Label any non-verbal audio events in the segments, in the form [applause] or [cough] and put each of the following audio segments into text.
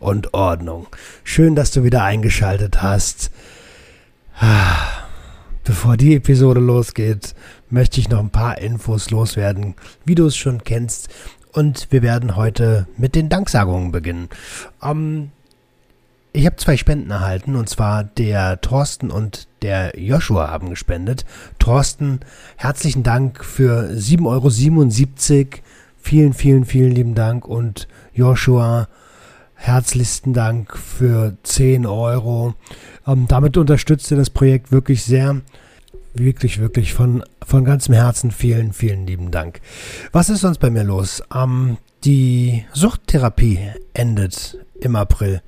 und Ordnung. Schön, dass du wieder eingeschaltet hast. Bevor die Episode losgeht, möchte ich noch ein paar Infos loswerden, wie du es schon kennst. Und wir werden heute mit den Danksagungen beginnen. Ähm, ich habe zwei Spenden erhalten, und zwar der Thorsten und der Joshua haben gespendet. Thorsten, herzlichen Dank für 7,77 Euro. Vielen, vielen, vielen lieben Dank. Und Joshua, herzlichsten Dank für 10 Euro. Ähm, damit unterstützt ihr das Projekt wirklich sehr. Wirklich, wirklich von, von ganzem Herzen vielen, vielen lieben Dank. Was ist sonst bei mir los? Ähm, die Suchttherapie endet im April.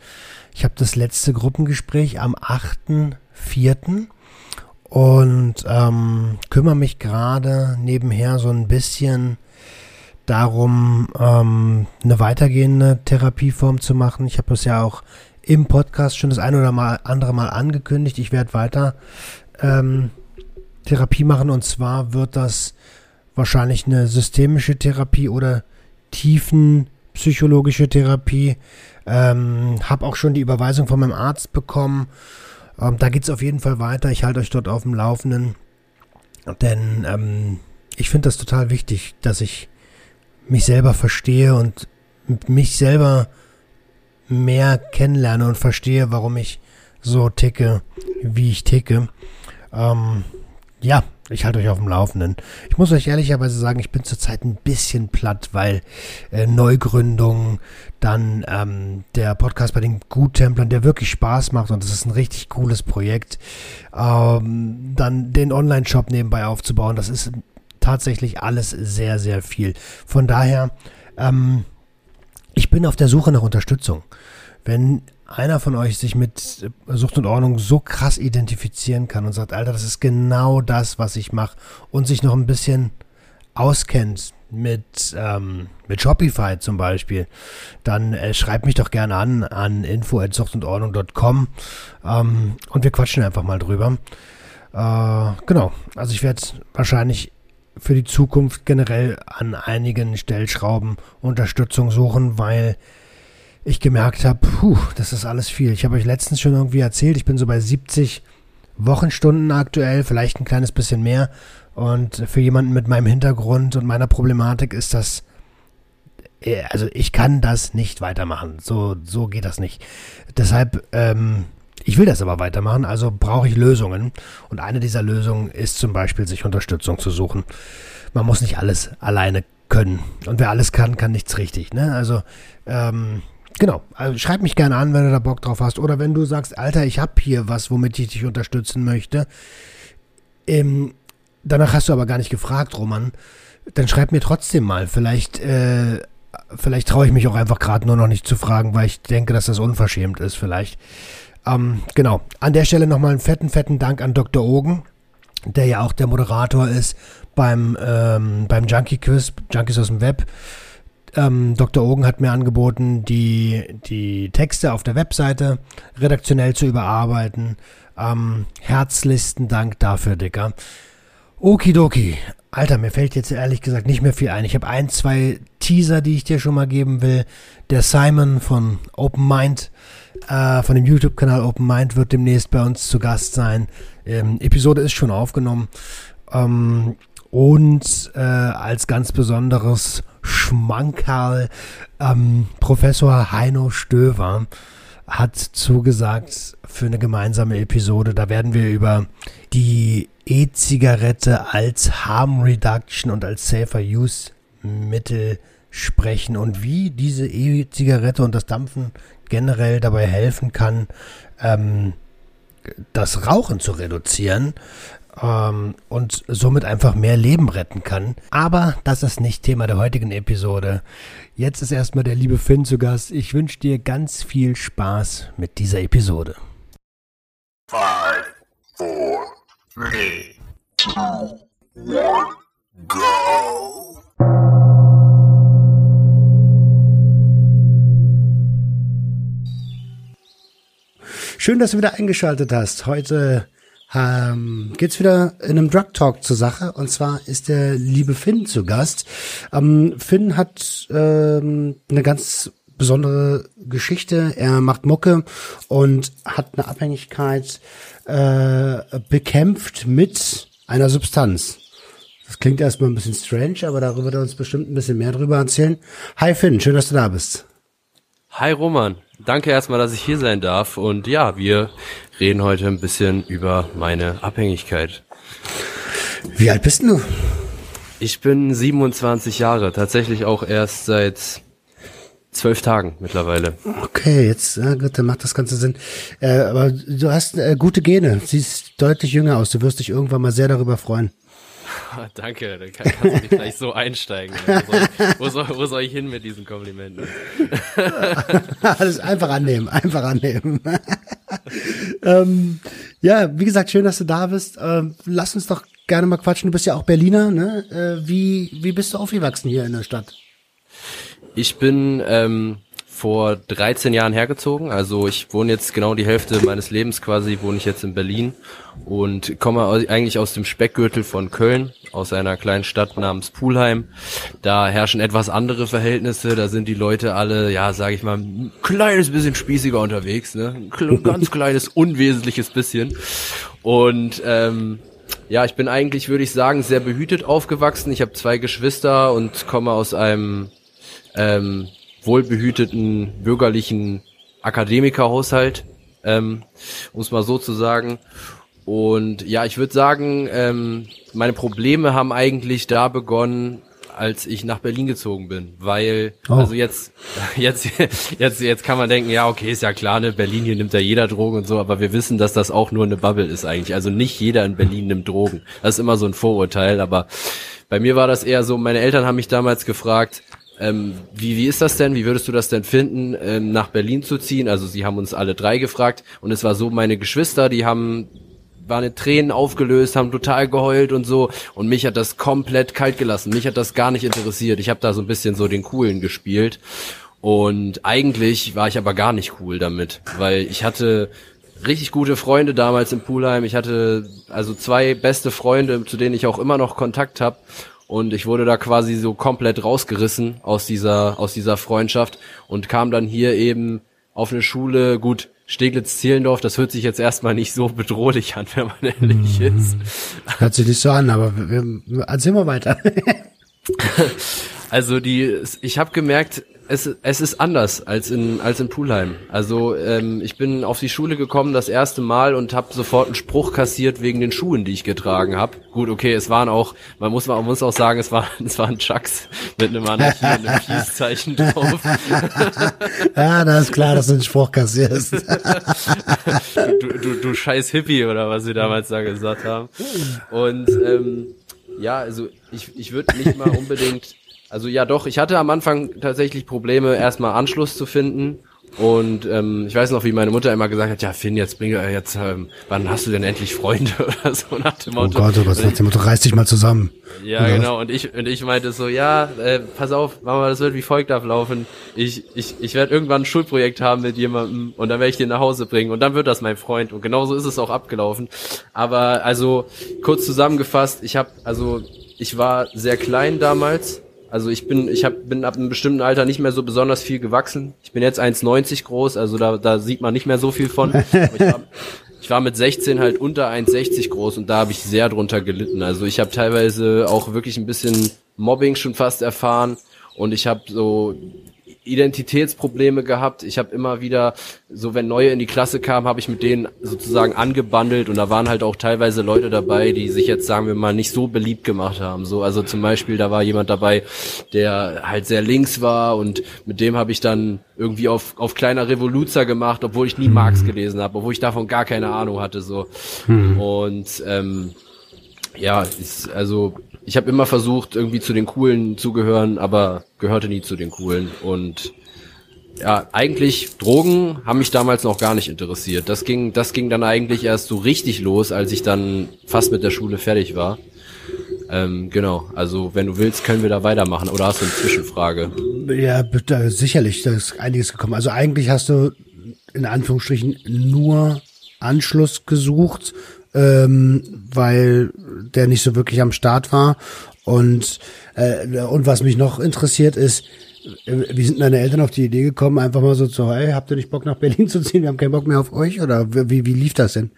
Ich habe das letzte Gruppengespräch am 8.4. und ähm, kümmere mich gerade nebenher so ein bisschen darum, ähm, eine weitergehende Therapieform zu machen. Ich habe es ja auch im Podcast schon das ein oder mal, andere Mal angekündigt. Ich werde weiter ähm, Therapie machen und zwar wird das wahrscheinlich eine systemische Therapie oder tiefenpsychologische Therapie. Ähm, habe auch schon die Überweisung von meinem Arzt bekommen. Ähm, da geht es auf jeden Fall weiter. Ich halte euch dort auf dem Laufenden. Denn ähm, ich finde das total wichtig, dass ich mich selber verstehe und mich selber mehr kennenlerne und verstehe, warum ich so ticke, wie ich ticke. Ähm, ja, ich halte euch auf dem Laufenden. Ich muss euch ehrlicherweise sagen, ich bin zurzeit ein bisschen platt, weil äh, Neugründung, dann ähm, der Podcast bei den Guttemplern, der wirklich Spaß macht und das ist ein richtig cooles Projekt. Ähm, dann den Online-Shop nebenbei aufzubauen, das ist tatsächlich alles sehr, sehr viel. Von daher, ähm, ich bin auf der Suche nach Unterstützung. Wenn einer von euch sich mit Sucht und Ordnung so krass identifizieren kann und sagt, Alter, das ist genau das, was ich mache und sich noch ein bisschen auskennt mit, ähm, mit Shopify zum Beispiel, dann äh, schreibt mich doch gerne an an info.suchtundordnung.com ähm, und wir quatschen einfach mal drüber. Äh, genau, also ich werde wahrscheinlich für die Zukunft generell an einigen Stellschrauben Unterstützung suchen, weil ich gemerkt habe, puh, das ist alles viel. Ich habe euch letztens schon irgendwie erzählt, ich bin so bei 70 Wochenstunden aktuell, vielleicht ein kleines bisschen mehr. Und für jemanden mit meinem Hintergrund und meiner Problematik ist das, äh, also ich kann das nicht weitermachen. So, so geht das nicht. Deshalb ähm, ich will das aber weitermachen, also brauche ich Lösungen. Und eine dieser Lösungen ist zum Beispiel, sich Unterstützung zu suchen. Man muss nicht alles alleine können. Und wer alles kann, kann nichts richtig. Ne? Also, ähm, genau. Also schreib mich gerne an, wenn du da Bock drauf hast. Oder wenn du sagst, Alter, ich habe hier was, womit ich dich unterstützen möchte. Ähm, danach hast du aber gar nicht gefragt, Roman. Dann schreib mir trotzdem mal. Vielleicht, äh, vielleicht traue ich mich auch einfach gerade nur noch nicht zu fragen, weil ich denke, dass das unverschämt ist, vielleicht. Ähm, genau. An der Stelle nochmal einen fetten, fetten Dank an Dr. Ogen, der ja auch der Moderator ist beim, ähm, beim Junkie Quiz, Junkies aus dem Web. Ähm, Dr. Ogen hat mir angeboten, die, die Texte auf der Webseite redaktionell zu überarbeiten. Ähm, herzlichsten Dank dafür, Dicker. Okidoki. Alter, mir fällt jetzt ehrlich gesagt nicht mehr viel ein. Ich habe ein, zwei Teaser, die ich dir schon mal geben will. Der Simon von Open Mind äh, von dem YouTube-Kanal Open Mind wird demnächst bei uns zu Gast sein. Ähm, Episode ist schon aufgenommen. Ähm, und äh, als ganz besonderes Schmankerl ähm, Professor Heino Stöver hat zugesagt für eine gemeinsame Episode. Da werden wir über die E-Zigarette als Harm Reduction und als Safer Use Mittel sprechen und wie diese E-Zigarette und das Dampfen generell dabei helfen kann, ähm, das Rauchen zu reduzieren. ähm, und somit einfach mehr Leben retten kann. Aber das ist nicht Thema der heutigen Episode. Jetzt ist erstmal der liebe Finn zu Gast. Ich wünsche dir ganz viel Spaß mit dieser Episode. Five, four, three, two, one, go! Schön, dass du wieder eingeschaltet hast. Heute ähm, geht's wieder in einem Drug Talk zur Sache. Und zwar ist der liebe Finn zu Gast. Ähm, Finn hat ähm, eine ganz besondere Geschichte. Er macht Mucke und hat eine Abhängigkeit äh, bekämpft mit einer Substanz. Das klingt erstmal ein bisschen strange, aber darüber wird er uns bestimmt ein bisschen mehr drüber erzählen. Hi Finn, schön, dass du da bist. Hi Roman, danke erstmal, dass ich hier sein darf. Und ja, wir reden heute ein bisschen über meine Abhängigkeit. Wie alt bist du? Ich bin 27 Jahre, tatsächlich auch erst seit zwölf Tagen mittlerweile. Okay, jetzt ja gut, dann macht das Ganze Sinn. Äh, aber du hast äh, gute Gene, siehst deutlich jünger aus. Du wirst dich irgendwann mal sehr darüber freuen. Danke, dann kann, kannst du nicht gleich so einsteigen. Wo soll, wo, soll, wo soll ich hin mit diesen Komplimenten? [laughs] Alles einfach annehmen, einfach annehmen. [laughs] ähm, ja, wie gesagt, schön, dass du da bist. Ähm, lass uns doch gerne mal quatschen. Du bist ja auch Berliner, ne? Äh, wie, wie bist du aufgewachsen hier in der Stadt? Ich bin ähm, vor 13 Jahren hergezogen. Also ich wohne jetzt genau die Hälfte meines Lebens quasi, wohne ich jetzt in Berlin und komme eigentlich aus dem Speckgürtel von Köln, aus einer kleinen Stadt namens Pulheim. Da herrschen etwas andere Verhältnisse, da sind die Leute alle, ja, sage ich mal, ein kleines bisschen spießiger unterwegs, ne? Ein [laughs] ganz kleines, unwesentliches bisschen. Und ähm, ja, ich bin eigentlich, würde ich sagen, sehr behütet aufgewachsen. Ich habe zwei Geschwister und komme aus einem ähm, wohlbehüteten bürgerlichen Akademikerhaushalt, ähm, um es mal so zu sagen. Und ja, ich würde sagen, ähm, meine Probleme haben eigentlich da begonnen, als ich nach Berlin gezogen bin, weil oh. also jetzt [laughs] jetzt jetzt jetzt kann man denken, ja okay, ist ja klar, ne Berlin hier nimmt ja jeder Drogen und so, aber wir wissen, dass das auch nur eine Bubble ist eigentlich. Also nicht jeder in Berlin nimmt Drogen. Das ist immer so ein Vorurteil, aber bei mir war das eher so, meine Eltern haben mich damals gefragt, ähm, wie, wie ist das denn? Wie würdest du das denn finden, ähm, nach Berlin zu ziehen? Also sie haben uns alle drei gefragt und es war so, meine Geschwister, die haben waren in Tränen aufgelöst, haben total geheult und so und mich hat das komplett kalt gelassen. Mich hat das gar nicht interessiert. Ich habe da so ein bisschen so den coolen gespielt und eigentlich war ich aber gar nicht cool damit, weil ich hatte richtig gute Freunde damals im Poolheim. Ich hatte also zwei beste Freunde, zu denen ich auch immer noch Kontakt habe und ich wurde da quasi so komplett rausgerissen aus dieser aus dieser Freundschaft und kam dann hier eben auf eine Schule, gut, Steglitz-Zehlendorf, das hört sich jetzt erstmal nicht so bedrohlich an, wenn man ehrlich mm. ist. Hört sich nicht so an, aber wir, erzähl mal weiter. [laughs] also die, ich habe gemerkt, es, es ist anders als in, als in Pulheim. Also ähm, ich bin auf die Schule gekommen das erste Mal und habe sofort einen Spruch kassiert wegen den Schuhen, die ich getragen habe. Gut, okay, es waren auch, man muss, man muss auch sagen, es, war, [laughs] es waren Chucks mit einem Anarchie und einem Peace-Zeichen drauf. [laughs] ja, da ist klar, dass du einen Spruch kassierst. du, [laughs] du, du, du scheiß Hippie oder was sie damals da gesagt haben. Und ähm, ja, also ich, ich würde nicht mal unbedingt also ja doch, ich hatte am Anfang tatsächlich Probleme, erstmal Anschluss zu finden. Und ähm, ich weiß noch, wie meine Mutter immer gesagt hat, ja Finn, jetzt bring äh, jetzt, ähm, wann hast du denn endlich Freunde [laughs] oder so nach dem Motto. Oh Gott, oh Gott, nach dem Motto, reiß dich mal zusammen. Ja, oder genau. Und ich und ich meinte so, ja, äh, pass auf, Mama, das wird wie folgt ablaufen. Ich ich ich werde irgendwann ein Schulprojekt haben mit jemandem und dann werde ich den nach Hause bringen und dann wird das mein Freund. Und genauso ist es auch abgelaufen. Aber also kurz zusammengefasst, ich habe also ich war sehr klein damals also ich bin, ich hab, bin ab einem bestimmten Alter nicht mehr so besonders viel gewachsen. Ich bin jetzt 1,90 groß, also da, da sieht man nicht mehr so viel von. ich, war, [laughs] ich war mit 16 halt unter 1,60 groß und da habe ich sehr drunter gelitten. Also ich habe teilweise auch wirklich ein bisschen Mobbing schon fast erfahren und ich habe so Identitätsprobleme gehabt. Ich habe immer wieder, so wenn neue in die Klasse kamen, habe ich mit denen sozusagen angebandelt und da waren halt auch teilweise Leute dabei, die sich jetzt, sagen wir mal, nicht so beliebt gemacht haben. So, also zum Beispiel, da war jemand dabei, der halt sehr links war und mit dem habe ich dann irgendwie auf, auf kleiner Revoluzer gemacht, obwohl ich nie Marx gelesen habe, obwohl ich davon gar keine Ahnung hatte. So. Hm. Und ähm, Ja, ist, also ich habe immer versucht, irgendwie zu den Coolen zu gehören, aber gehörte nie zu den Coolen. Und ja, eigentlich Drogen haben mich damals noch gar nicht interessiert. Das ging, das ging dann eigentlich erst so richtig los, als ich dann fast mit der Schule fertig war. Ähm, genau, also wenn du willst, können wir da weitermachen. Oder hast du eine Zwischenfrage? Ja, da, sicherlich, da ist einiges gekommen. Also eigentlich hast du in Anführungsstrichen nur Anschluss gesucht, ähm, weil der nicht so wirklich am Start war. Und, äh, und was mich noch interessiert ist, äh, wie sind deine Eltern auf die Idee gekommen, einfach mal so zu, hey, habt ihr nicht Bock nach Berlin [laughs] zu ziehen? Wir haben keinen Bock mehr auf euch? Oder wie, wie lief das denn?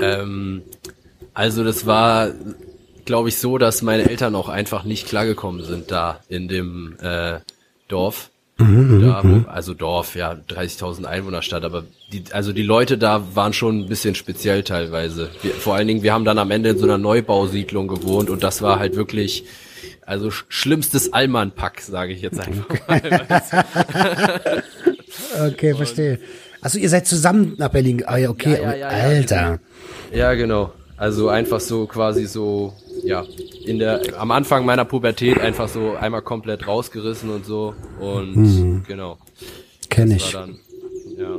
Ähm, also das war, glaube ich, so, dass meine Eltern auch einfach nicht klargekommen sind da in dem äh, Dorf. Mhm, da, mhm, wo, also Dorf, ja, 30.000 Einwohnerstadt, aber die, also die Leute da waren schon ein bisschen speziell teilweise. Wir, vor allen Dingen, wir haben dann am Ende in so einer Neubausiedlung gewohnt und das war halt wirklich, also schlimmstes Allmann-Pack, sage ich jetzt einfach mal. [laughs] okay, verstehe. Also ihr seid zusammen nach Berlin, ah ja, okay, ja, ja, ja, Alter. Ja, genau. Also einfach so quasi so, ja, in der, am Anfang meiner Pubertät einfach so einmal komplett rausgerissen und so. Und mhm. genau. Kenn ich. Dann, ja.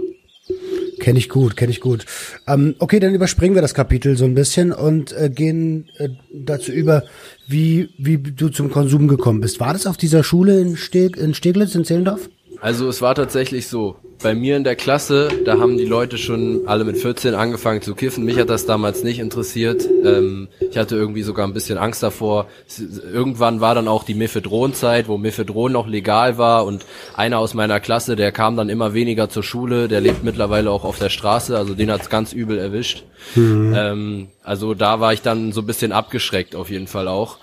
Kenne ich gut, kenne ich gut. Ähm, okay, dann überspringen wir das Kapitel so ein bisschen und äh, gehen äh, dazu über, wie, wie du zum Konsum gekommen bist. War das auf dieser Schule in, Steg in Steglitz, in Zehlendorf? Also es war tatsächlich so. Bei mir in der Klasse, da haben die Leute schon alle mit 14 angefangen zu kiffen. Mich hat das damals nicht interessiert. Ähm, ich hatte irgendwie sogar ein bisschen Angst davor. Irgendwann war dann auch die Mephedron-Zeit, wo Mephedron noch legal war und einer aus meiner Klasse, der kam dann immer weniger zur Schule. Der lebt mittlerweile auch auf der Straße, also den hat's ganz übel erwischt. Mhm. Ähm, also da war ich dann so ein bisschen abgeschreckt auf jeden Fall auch.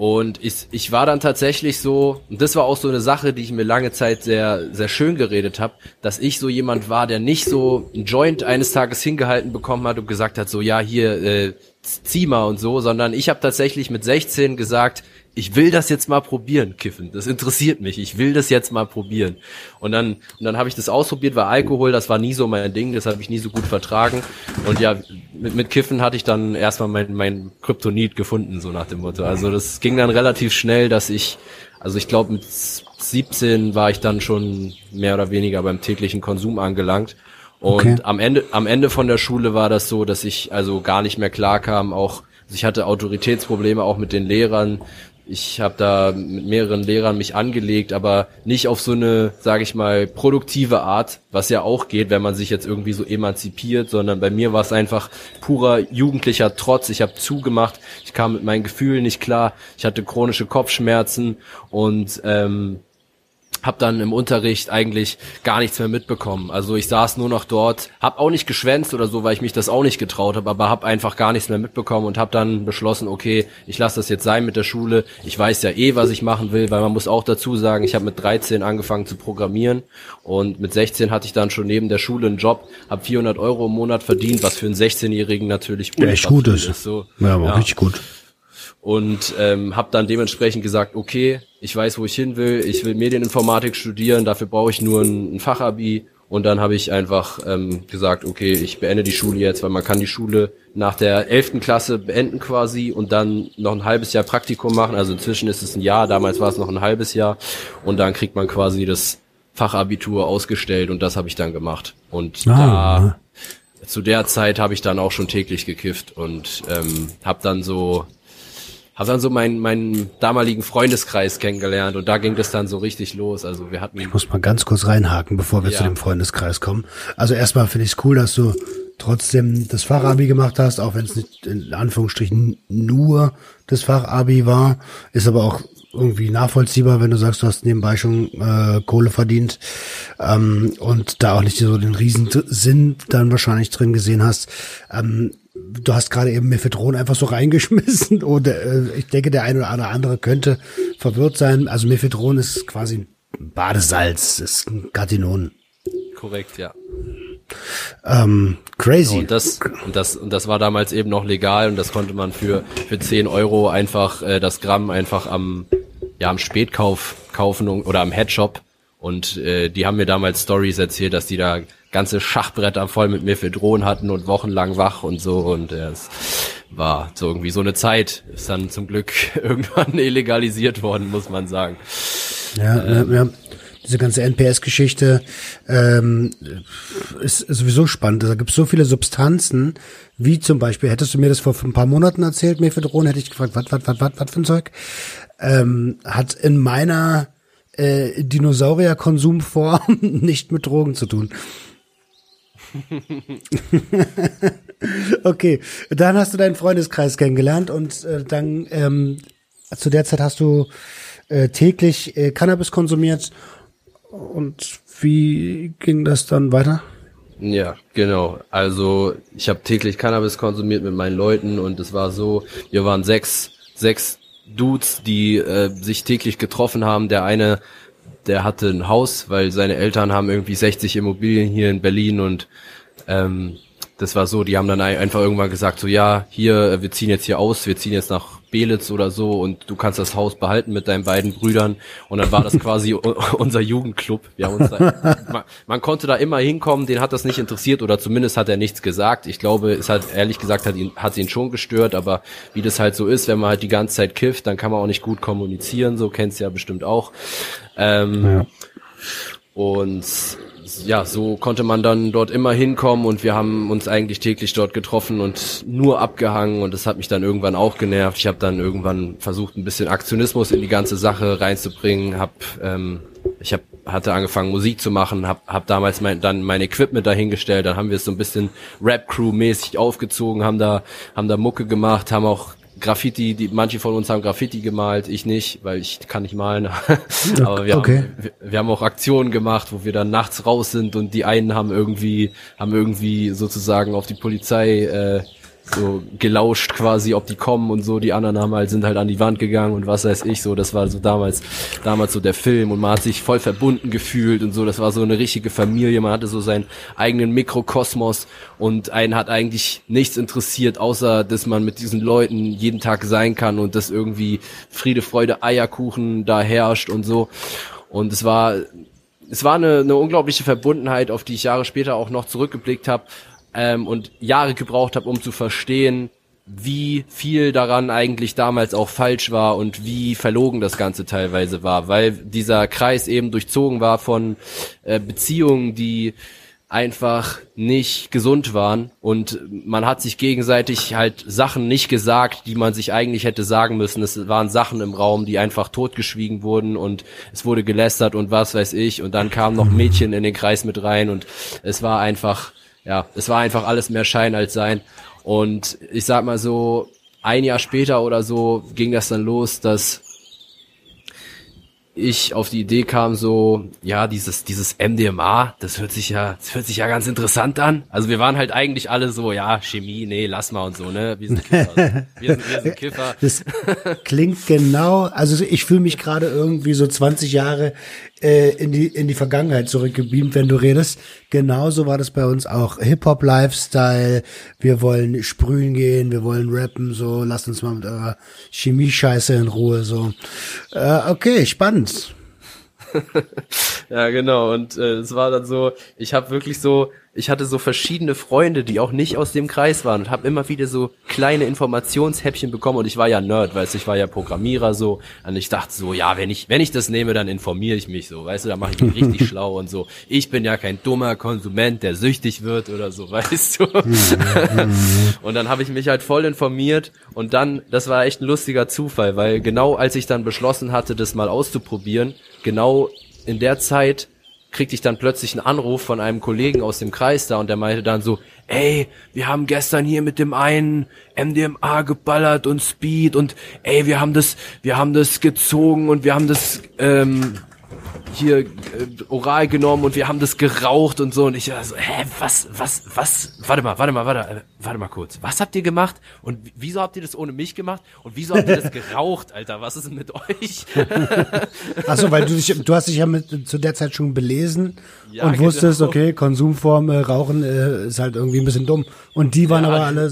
Und ich, ich war dann tatsächlich so, und das war auch so eine Sache, die ich mir lange Zeit sehr, sehr schön geredet habe, dass ich so jemand war, der nicht so ein Joint eines Tages hingehalten bekommen hat und gesagt hat, so ja, hier, äh, zieh mal und so, sondern ich habe tatsächlich mit 16 gesagt, ich will das jetzt mal probieren, kiffen. Das interessiert mich. Ich will das jetzt mal probieren. Und dann, und dann habe ich das ausprobiert, weil Alkohol, das war nie so mein Ding, das habe ich nie so gut vertragen. Und ja, mit, mit Kiffen hatte ich dann erstmal mein, mein Kryptonit gefunden, so nach dem Motto. Also das ging dann relativ schnell, dass ich, also ich glaube mit 17 war ich dann schon mehr oder weniger beim täglichen Konsum angelangt. Und okay. am Ende, am Ende von der Schule war das so, dass ich also gar nicht mehr klar kam, auch also ich hatte Autoritätsprobleme auch mit den Lehrern ich habe da mit mehreren Lehrern mich angelegt, aber nicht auf so eine, sage ich mal, produktive Art, was ja auch geht, wenn man sich jetzt irgendwie so emanzipiert, sondern bei mir war es einfach purer jugendlicher Trotz. Ich habe zugemacht, ich kam mit meinen Gefühlen nicht klar, ich hatte chronische Kopfschmerzen und ähm, habe dann im Unterricht eigentlich gar nichts mehr mitbekommen. Also ich saß nur noch dort, habe auch nicht geschwänzt oder so, weil ich mich das auch nicht getraut habe, aber habe einfach gar nichts mehr mitbekommen und habe dann beschlossen, okay, ich lasse das jetzt sein mit der Schule. Ich weiß ja eh, was ich machen will, weil man muss auch dazu sagen, ich habe mit 13 angefangen zu programmieren und mit 16 hatte ich dann schon neben der Schule einen Job, habe 400 Euro im Monat verdient, was für einen 16-Jährigen natürlich ja, echt gut ist. ist so. Ja, aber ja. richtig gut und ähm, habe dann dementsprechend gesagt, okay, ich weiß, wo ich hin will, ich will Medieninformatik studieren, dafür brauche ich nur ein, ein Fachabi und dann habe ich einfach ähm, gesagt, okay, ich beende die Schule jetzt, weil man kann die Schule nach der elften Klasse beenden quasi und dann noch ein halbes Jahr Praktikum machen. Also inzwischen ist es ein Jahr, damals war es noch ein halbes Jahr und dann kriegt man quasi das Fachabitur ausgestellt und das habe ich dann gemacht. Und ah. da zu der Zeit habe ich dann auch schon täglich gekifft und ähm, habe dann so habe dann so meinen meinen damaligen Freundeskreis kennengelernt und da ging das dann so richtig los. Also wir hatten. Ich muss mal ganz kurz reinhaken, bevor wir ja. zu dem Freundeskreis kommen. Also erstmal finde ich es cool, dass du trotzdem das Fachabi gemacht hast, auch wenn es nicht in Anführungsstrichen nur das Fachabi war, ist aber auch irgendwie nachvollziehbar, wenn du sagst, du hast nebenbei schon äh, Kohle verdient ähm, und da auch nicht so den Riesensinn dann wahrscheinlich drin gesehen hast. Ähm, du hast gerade eben Mephedron einfach so [laughs] reingeschmissen oder äh, ich denke, der eine oder andere könnte verwirrt sein. Also Mephedron ist quasi Badesalz, ist ein Katinon. Korrekt, ja. Ähm, crazy. Und das, und das, und das war damals eben noch legal und das konnte man für, für 10 Euro einfach, äh, das Gramm einfach am, ja, am Spätkauf kaufen oder am Headshop. Und äh, die haben mir damals Stories erzählt, dass die da ganze Schachbretter voll mit Mephedron hatten und wochenlang wach und so und es war. So irgendwie so eine Zeit ist dann zum Glück [laughs] irgendwann illegalisiert worden, muss man sagen. Ja, ähm, ja, diese ganze NPS-Geschichte ähm, ist, ist sowieso spannend. Da gibt es so viele Substanzen, wie zum Beispiel, hättest du mir das vor ein paar Monaten erzählt, Mephedron, hätte ich gefragt, was, was, was, was, was für ein Zeug? Ähm, hat in meiner äh, Dinosaurierkonsumform [laughs] nicht mit Drogen zu tun. [laughs] okay, dann hast du deinen Freundeskreis kennengelernt und äh, dann ähm, zu der Zeit hast du äh, täglich äh, Cannabis konsumiert und wie ging das dann weiter? Ja, genau. Also ich habe täglich Cannabis konsumiert mit meinen Leuten und es war so, wir waren sechs, sechs Dudes, die äh, sich täglich getroffen haben. Der eine, der hatte ein Haus, weil seine Eltern haben irgendwie 60 Immobilien hier in Berlin und ähm, das war so, die haben dann einfach irgendwann gesagt, so ja, hier, wir ziehen jetzt hier aus, wir ziehen jetzt nach Belitz oder so und du kannst das Haus behalten mit deinen beiden Brüdern und dann war das [laughs] quasi unser Jugendclub. Wir haben uns da, [laughs] man, man, konnte da immer hinkommen, den hat das nicht interessiert oder zumindest hat er nichts gesagt. Ich glaube, es hat ehrlich gesagt hat ihn hat ihn schon gestört, aber wie das halt so ist, wenn man halt die ganze Zeit kifft, dann kann man auch nicht gut kommunizieren. So kennst du ja bestimmt auch. Ähm, ja. Und ja, so konnte man dann dort immer hinkommen und wir haben uns eigentlich täglich dort getroffen und nur abgehangen und das hat mich dann irgendwann auch genervt. Ich habe dann irgendwann versucht, ein bisschen Aktionismus in die ganze Sache reinzubringen, hab ähm, ich hab, hatte angefangen Musik zu machen, hab, hab damals mein, dann mein Equipment dahingestellt, dann haben wir es so ein bisschen Rap-Crew-mäßig aufgezogen, haben da, haben da Mucke gemacht, haben auch Graffiti, die manche von uns haben Graffiti gemalt, ich nicht, weil ich kann nicht malen. [laughs] Aber wir, okay. haben, wir, wir, haben auch Aktionen gemacht, wo wir dann nachts raus sind und die einen haben irgendwie haben irgendwie sozusagen auf die Polizei äh, so gelauscht quasi, ob die kommen und so. Die anderen haben halt, sind halt an die Wand gegangen und was weiß ich so. Das war so damals, damals so der Film und man hat sich voll verbunden gefühlt und so. Das war so eine richtige Familie. Man hatte so seinen eigenen Mikrokosmos und einen hat eigentlich nichts interessiert, außer dass man mit diesen Leuten jeden Tag sein kann und dass irgendwie Friede, Freude, Eierkuchen da herrscht und so. Und es war, es war eine, eine unglaubliche Verbundenheit, auf die ich Jahre später auch noch zurückgeblickt habe ähm, und Jahre gebraucht habe, um zu verstehen, wie viel daran eigentlich damals auch falsch war und wie verlogen das Ganze teilweise war, weil dieser Kreis eben durchzogen war von äh, Beziehungen, die einfach nicht gesund waren. Und man hat sich gegenseitig halt Sachen nicht gesagt, die man sich eigentlich hätte sagen müssen. Es waren Sachen im Raum, die einfach totgeschwiegen wurden und es wurde gelästert und was weiß ich. Und dann kam noch Mädchen in den Kreis mit rein und es war einfach ja, es war einfach alles mehr Schein als Sein. Und ich sag mal so, ein Jahr später oder so ging das dann los, dass ich auf die Idee kam, so, ja, dieses, dieses MDMA, das hört sich ja, das hört sich ja ganz interessant an. Also wir waren halt eigentlich alle so, ja, Chemie, nee, lass mal und so, ne? Wir sind Kiffer. [laughs] wir, sind, wir sind Kiffer. Das klingt genau, also ich fühle mich gerade irgendwie so 20 Jahre äh, in die in die Vergangenheit zurückgebeamt, wenn du redest. Genauso war das bei uns auch. Hip-Hop Lifestyle, wir wollen sprühen gehen, wir wollen rappen, so, lasst uns mal mit eurer Chemie-Scheiße in Ruhe, so. Äh, okay, spannend. [laughs] ja, genau. Und äh, es war dann so, ich habe wirklich so, ich hatte so verschiedene Freunde, die auch nicht aus dem Kreis waren und habe immer wieder so kleine Informationshäppchen bekommen und ich war ja Nerd, weißt du, ich war ja Programmierer so und ich dachte so, ja, wenn ich wenn ich das nehme, dann informiere ich mich so, weißt du, da mache ich mich richtig [laughs] schlau und so. Ich bin ja kein dummer Konsument, der süchtig wird oder so, [laughs] weißt du. und dann habe ich mich halt voll informiert und dann, das war echt ein lustiger Zufall, weil genau als ich dann beschlossen hatte, das mal auszuprobieren, genau in der Zeit kriegte ich dann plötzlich einen Anruf von einem Kollegen aus dem Kreis da und der meinte dann so, ey, wir haben gestern hier mit dem einen MDMA geballert und Speed und ey, wir haben das, wir haben das gezogen und wir haben das ähm, hier äh, oral genommen und wir haben das geraucht und so. Und ich so, hä, was, was, was, warte mal, warte mal, warte, äh, warte mal kurz, was habt ihr gemacht? Und wieso habt ihr das ohne mich gemacht? Und wieso habt ihr das [laughs] geraucht, Alter, was ist denn mit euch? Achso, weil du dich, du hast dich ja mit, zu der Zeit schon belesen ja, und wusstest, genau. okay, Konsumform, äh, Rauchen äh, ist halt irgendwie ein bisschen dumm. Und die waren ja, aber alle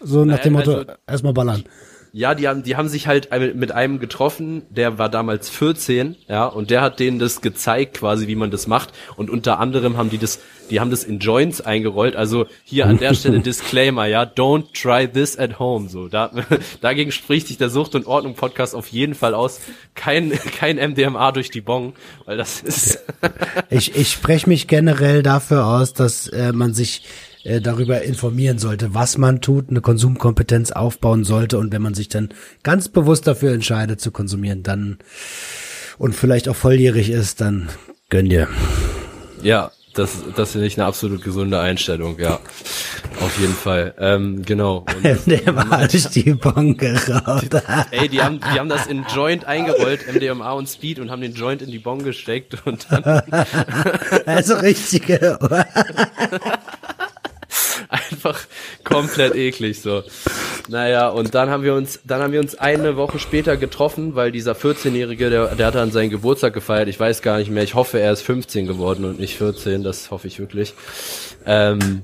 so nach dem Motto, also, erstmal ballern Ja, die haben, die haben sich halt mit einem getroffen, der war damals 14, ja, und der hat denen das gezeigt, quasi, wie man das macht. Und unter anderem haben die das, die haben das in Joints eingerollt. Also hier an der Stelle [laughs] Disclaimer, ja, don't try this at home. So, da, [laughs] dagegen spricht sich der Sucht und Ordnung Podcast auf jeden Fall aus. Kein, [laughs] kein MDMA durch die Bong, weil das ist. ich ich spreche mich generell dafür aus, dass äh, man sich äh, darüber informieren sollte, was man tut, eine Konsumkompetenz aufbauen sollte und wenn man sich dann ganz bewusst dafür entscheidet zu konsumieren, dann und vielleicht auch volljährig ist, dann gönn dir. Ja, das, das finde ich eine absolut gesunde Einstellung, ja. Auf jeden Fall. Ähm, genau. [laughs] Und, MDMA durch [laughs] die Bon geraucht. Ey, die haben, die haben das in Joint eingerollt, MDMA und Speed, und haben den Joint in die Bon gesteckt und dann. [laughs] also richtige. [laughs] einfach komplett eklig so. Naja, und dann haben wir uns, dann haben wir uns eine Woche später getroffen, weil dieser 14-Jährige, der, der hat dann seinen Geburtstag gefeiert. Ich weiß gar nicht mehr. Ich hoffe, er ist 15 geworden und nicht 14. Das hoffe ich wirklich. Ähm,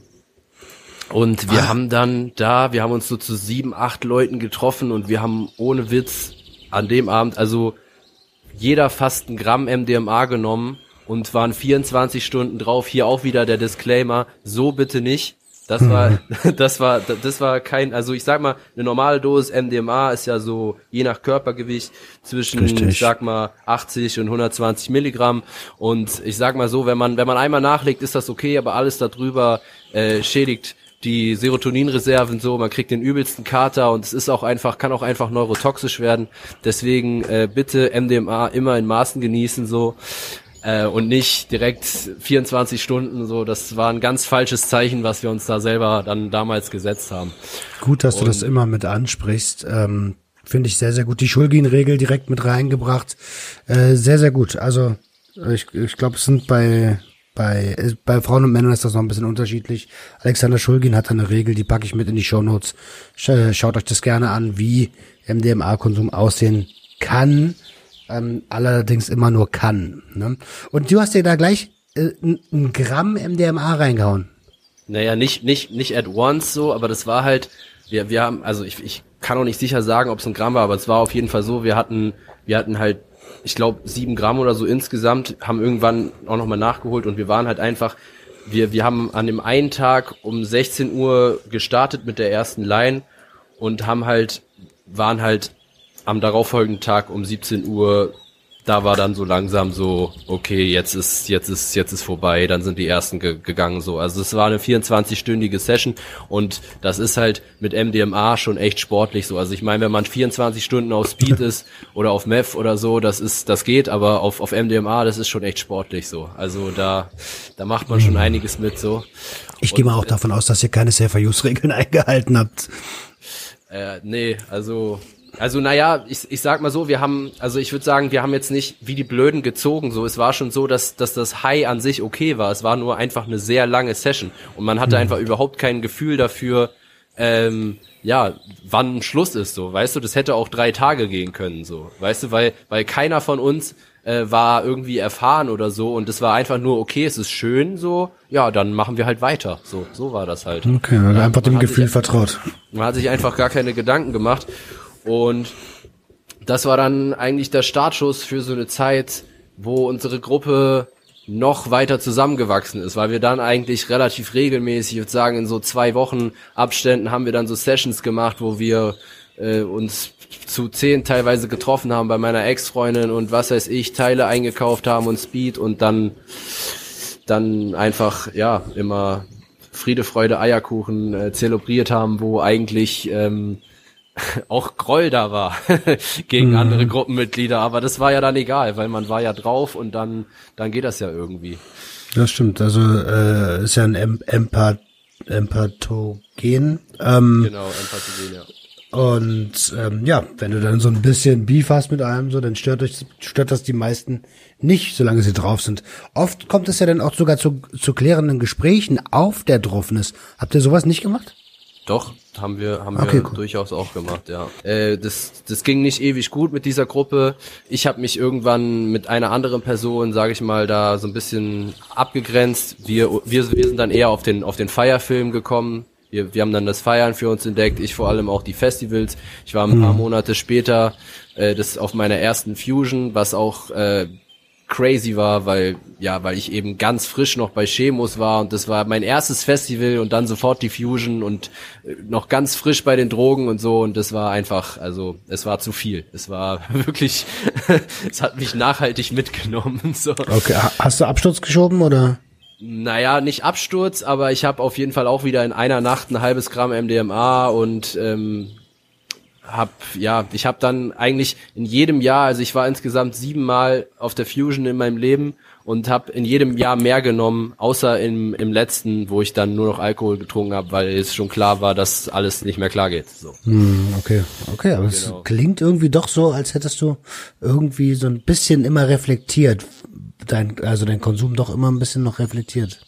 und wir ah. haben dann da, wir haben uns so zu sieben, acht Leuten getroffen und wir haben ohne Witz an dem Abend, also jeder fast ein Gramm MDMA genommen und waren 24 Stunden drauf. Hier auch wieder der Disclaimer, so bitte nicht. Das war, [laughs] das war, das war kein, also ich sag mal, eine normale Dosis MDMA ist ja so, je nach Körpergewicht, zwischen, Richtig. ich sag mal, 80 und 120 Milligramm. Und ich sag mal so, wenn man, wenn man einmal nachlegt, ist das okay, aber alles darüber äh, schädigt die Serotoninreserven so, man kriegt den übelsten Kater und es ist auch einfach, kann auch einfach neurotoxisch werden. Deswegen äh, bitte MDMA immer in Maßen genießen so äh, und nicht direkt 24 Stunden so. Das war ein ganz falsches Zeichen, was wir uns da selber dann damals gesetzt haben. Gut, dass und, du das immer mit ansprichst. Ähm, Finde ich sehr, sehr gut. Die Schulgin-Regel direkt mit reingebracht. Äh, sehr, sehr gut. Also ich, ich glaube, es sind bei bei, bei Frauen und Männern ist das noch ein bisschen unterschiedlich. Alexander Schulgin hat eine Regel, die packe ich mit in die Show Notes. Schaut euch das gerne an, wie MDMA-Konsum aussehen kann ähm, allerdings immer nur kann. Ne? Und du hast dir da gleich äh, ein Gramm MDMA reingehauen. Naja, nicht, nicht, nicht at once so, aber das war halt, wir, wir haben, also ich, ich kann auch nicht sicher sagen, ob es ein Gramm war, aber es war auf jeden Fall so, wir hatten, wir hatten halt, ich glaube, sieben Gramm oder so insgesamt, haben irgendwann auch nochmal nachgeholt und wir waren halt einfach, wir, wir haben an dem einen Tag um 16 Uhr gestartet mit der ersten Line und haben halt, waren halt am darauffolgenden Tag um 17 Uhr, da war dann so langsam so, okay, jetzt ist, jetzt ist, jetzt ist vorbei, dann sind die ersten ge gegangen so. Also es war eine 24-stündige Session und das ist halt mit MDMA schon echt sportlich so. Also ich meine, wenn man 24 Stunden auf Speed ist [laughs] oder auf Meth oder so, das ist, das geht, aber auf, auf MDMA, das ist schon echt sportlich so. Also da, da macht man schon einiges mit so. Ich gehe mal auch davon aus, dass ihr keine Safer-Use-Regeln [laughs] eingehalten habt. Äh, nee, also also naja, ich, ich sag mal so, wir haben, also ich würde sagen, wir haben jetzt nicht wie die Blöden gezogen. So, es war schon so, dass, dass das High an sich okay war. Es war nur einfach eine sehr lange Session und man hatte mhm. einfach überhaupt kein Gefühl dafür, ähm, ja, wann Schluss ist. So, weißt du, das hätte auch drei Tage gehen können. So, weißt du, weil weil keiner von uns äh, war irgendwie erfahren oder so und es war einfach nur okay, es ist schön so, ja, dann machen wir halt weiter. So, so war das halt. Okay, also einfach dem Gefühl sich, vertraut. Man hat sich einfach gar keine Gedanken gemacht und das war dann eigentlich der Startschuss für so eine Zeit, wo unsere Gruppe noch weiter zusammengewachsen ist, weil wir dann eigentlich relativ regelmäßig, ich würde sagen, in so zwei Wochen Abständen haben wir dann so Sessions gemacht, wo wir äh, uns zu zehn teilweise getroffen haben bei meiner Ex-Freundin und was weiß ich, Teile eingekauft haben und Speed und dann dann einfach ja immer Friede, Freude, Eierkuchen äh, zelebriert haben, wo eigentlich ähm, [laughs] auch Groll da war [laughs] gegen mhm. andere Gruppenmitglieder, aber das war ja dann egal, weil man war ja drauf und dann, dann geht das ja irgendwie. Das stimmt, also äh, ist ja ein em Empath Empathogen. Ähm, genau, Empathogen, ja. Und ähm, ja, wenn du dann so ein bisschen Beef hast mit einem, so, dann stört euch stört das die meisten nicht, solange sie drauf sind. Oft kommt es ja dann auch sogar zu, zu klärenden Gesprächen auf der Draufness. Habt ihr sowas nicht gemacht? Doch, haben wir, haben okay, wir cool. durchaus auch gemacht, ja. Äh, das, das ging nicht ewig gut mit dieser Gruppe. Ich habe mich irgendwann mit einer anderen Person, sage ich mal, da so ein bisschen abgegrenzt. Wir, wir, wir sind dann eher auf den, auf den Feierfilm gekommen. Wir, wir haben dann das Feiern für uns entdeckt, ich vor allem auch die Festivals. Ich war ein paar Monate später äh, das auf meiner ersten Fusion, was auch äh, crazy war, weil ja, weil ich eben ganz frisch noch bei Chemos war und das war mein erstes Festival und dann sofort die Fusion und äh, noch ganz frisch bei den Drogen und so und das war einfach, also es war zu viel. Es war [laughs] wirklich, [laughs] es hat mich nachhaltig mitgenommen. [laughs] So. Okay, hast du Absturz geschoben oder? Naja, nicht Absturz, aber ich habe auf jeden Fall auch wieder in einer Nacht ein halbes Gramm MDMA und ähm, hab ja, ich habe dann eigentlich in jedem Jahr, also ich war insgesamt siebenmal auf der Fusion in meinem Leben und habe in jedem Jahr mehr genommen, außer im, im letzten, wo ich dann nur noch Alkohol getrunken habe, weil es schon klar war, dass alles nicht mehr klar geht. So. Hm, okay, okay, aber genau. es klingt irgendwie doch so, als hättest du irgendwie so ein bisschen immer reflektiert, dein, also dein Konsum doch immer ein bisschen noch reflektiert.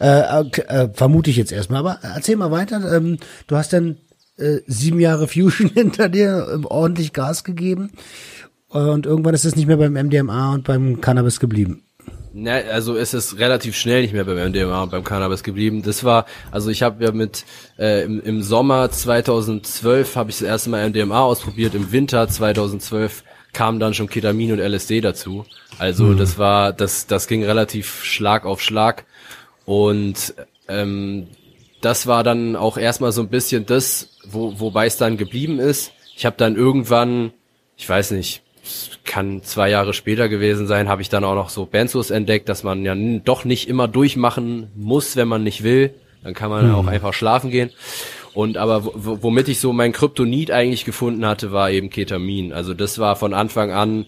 Äh, äh, vermute ich jetzt erstmal, aber erzähl mal weiter. Ähm, du hast dann äh, sieben Jahre Fusion [laughs] hinter dir, äh, ordentlich Gas gegeben. Und irgendwann ist es nicht mehr beim MDMA und beim Cannabis geblieben. Ne, also es ist relativ schnell nicht mehr beim MDMA und beim Cannabis geblieben. Das war, also ich habe ja mit äh, im, im Sommer 2012 habe ich das erste Mal MDMA ausprobiert. Im Winter 2012 kamen dann schon Ketamin und LSD dazu. Also mhm. das war, das das ging relativ Schlag auf Schlag und ähm, das war dann auch erstmal so ein bisschen das, wo, wobei es dann geblieben ist. Ich habe dann irgendwann, ich weiß nicht, kann zwei Jahre später gewesen sein, habe ich dann auch noch so Benzos entdeckt, dass man ja doch nicht immer durchmachen muss, wenn man nicht will. Dann kann man hm. auch einfach schlafen gehen. Und aber womit ich so mein Kryptonit eigentlich gefunden hatte, war eben Ketamin. Also das war von Anfang an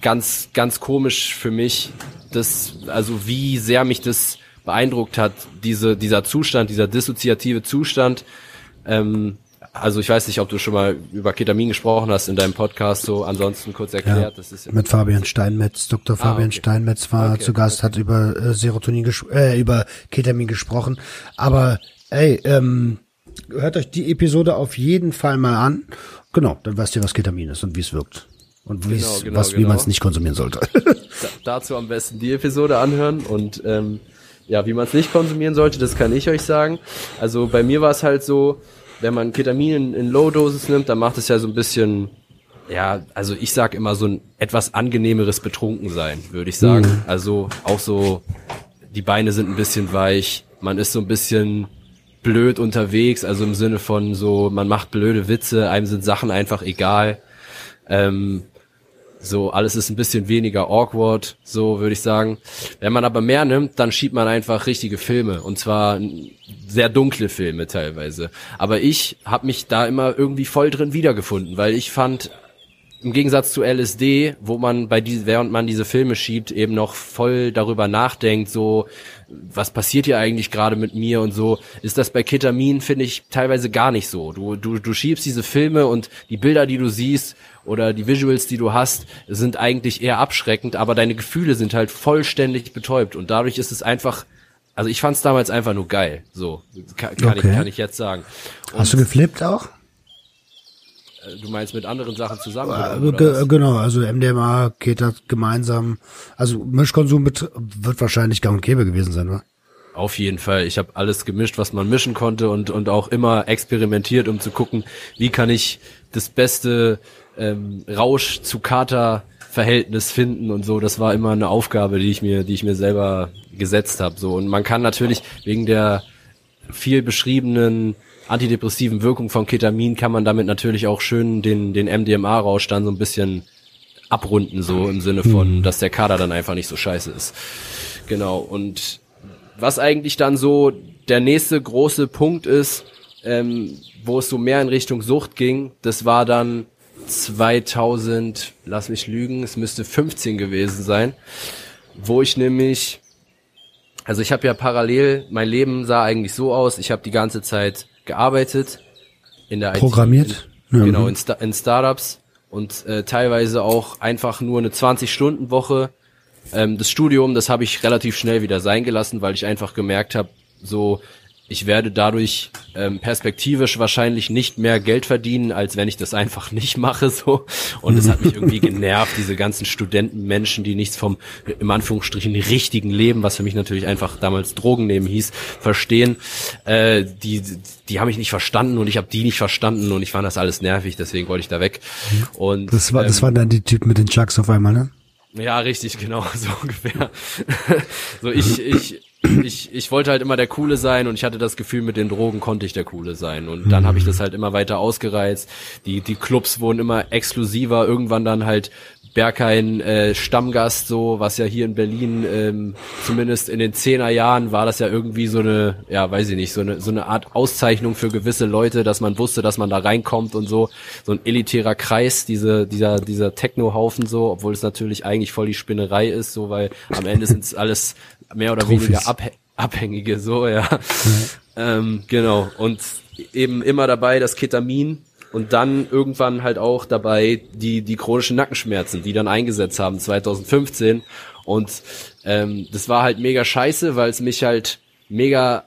ganz, ganz komisch für mich, das, also wie sehr mich das beeindruckt hat, diese, dieser Zustand, dieser dissoziative Zustand. Ähm, also ich weiß nicht, ob du schon mal über Ketamin gesprochen hast in deinem Podcast, so ansonsten kurz erklärt. Ja, das ist mit Fabian Steinmetz, Dr. Ah, Fabian okay. Steinmetz war okay, zu Gast, hat über äh, Serotonin, äh, über Ketamin gesprochen. Aber ey, ähm, hört euch die Episode auf jeden Fall mal an. Genau, dann weißt ihr, was Ketamin ist und wie es wirkt. Und genau, genau, was, genau. wie man es nicht konsumieren sollte. da, dazu am besten die Episode anhören und ähm, ja, wie man es nicht konsumieren sollte, das kann ich euch sagen. Also bei mir war es halt so, wenn man Ketamin in, in Low-Dosis nimmt, dann macht es ja so ein bisschen, ja, also ich sag immer so ein etwas angenehmeres Betrunkensein, würde ich sagen. Mhm. Also auch so, die Beine sind ein bisschen weich, man ist so ein bisschen blöd unterwegs, also im Sinne von so, man macht blöde Witze, einem sind Sachen einfach egal. Ähm, so, alles ist ein bisschen weniger awkward, so würde ich sagen. Wenn man aber mehr nimmt, dann schiebt man einfach richtige Filme. Und zwar sehr dunkle Filme teilweise. Aber ich habe mich da immer irgendwie voll drin wiedergefunden, weil ich fand, im Gegensatz zu LSD, wo man bei die, während man diese Filme schiebt, eben noch voll darüber nachdenkt, so, was passiert hier eigentlich gerade mit mir und so, ist das bei Ketamin, finde ich, teilweise gar nicht so. Du, du, du schiebst diese Filme und die Bilder, die du siehst oder die Visuals, die du hast, sind eigentlich eher abschreckend, aber deine Gefühle sind halt vollständig betäubt und dadurch ist es einfach, also ich fand es damals einfach nur geil, so, kann, kann okay. ich, kann ich jetzt sagen. Und Hast du geflippt auch? Äh, du meinst mit anderen Sachen zusammen? Oder, genau, also MDMA das gemeinsam. Also Mischkonsum wird wahrscheinlich gang und gäbe gewesen sein, oder? Auf jeden Fall. Ich habe alles gemischt, was man mischen konnte und, und auch immer experimentiert, um zu gucken, wie kann ich das beste ähm, Rausch zu Kater Verhältnis finden und so. Das war immer eine Aufgabe, die ich mir, die ich mir selber gesetzt habe. So und man kann natürlich wegen der viel beschriebenen antidepressiven Wirkung von Ketamin kann man damit natürlich auch schön den, den MDMA-Rausch dann so ein bisschen abrunden, so im Sinne von, mhm. dass der Kader dann einfach nicht so scheiße ist. Genau. Und was eigentlich dann so der nächste große Punkt ist, ähm, wo es so mehr in Richtung Sucht ging, das war dann 2000, lass mich lügen, es müsste 15 gewesen sein, wo ich nämlich, also ich habe ja parallel, mein Leben sah eigentlich so aus, ich habe die ganze Zeit gearbeitet in der Programmiert? IT, in, genau, in, Sta in Startups und äh, teilweise auch einfach nur eine 20-Stunden-Woche. Ähm, das Studium, das habe ich relativ schnell wieder sein gelassen, weil ich einfach gemerkt habe, so ich werde dadurch ähm, perspektivisch wahrscheinlich nicht mehr Geld verdienen, als wenn ich das einfach [laughs] nicht mache so. Und es hat mich irgendwie [laughs] genervt, diese ganzen Studentenmenschen, die nichts vom im Anführungsstrichen richtigen Leben, was für mich natürlich einfach damals Drogen nehmen hieß, verstehen. Äh, die die haben mich nicht verstanden und ich habe die nicht verstanden und ich fand das alles nervig, deswegen wollte ich da weg. Und Das war, das ähm, waren dann die Typen mit den Chucks auf einmal, ne? ja, richtig, [laughs] genau, so ungefähr. so ich, ich, ich, ich wollte halt immer der Coole sein und ich hatte das Gefühl, mit den Drogen konnte ich der Coole sein. Und dann habe ich das halt immer weiter ausgereizt. Die, die Clubs wurden immer exklusiver, irgendwann dann halt Berghain äh, Stammgast, so, was ja hier in Berlin, ähm, zumindest in den zehner Jahren war das ja irgendwie so eine, ja, weiß ich nicht, so eine, so eine Art Auszeichnung für gewisse Leute, dass man wusste, dass man da reinkommt und so. So ein elitärer Kreis, diese, dieser, dieser Techno-Haufen so, obwohl es natürlich eigentlich voll die Spinnerei ist, so, weil am Ende sind es alles mehr oder Profis. weniger Abhä Abhängige, so, ja. Ähm, genau. Und eben immer dabei das Ketamin und dann irgendwann halt auch dabei die, die chronischen Nackenschmerzen, die dann eingesetzt haben 2015. Und ähm, das war halt mega scheiße, weil es mich halt mega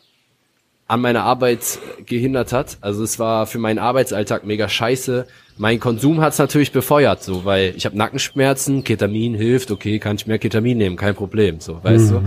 an meiner Arbeit gehindert hat. Also es war für meinen Arbeitsalltag mega scheiße. Mein Konsum hat es natürlich befeuert, so, weil ich habe Nackenschmerzen, Ketamin hilft, okay, kann ich mehr Ketamin nehmen, kein Problem, so, weißt du.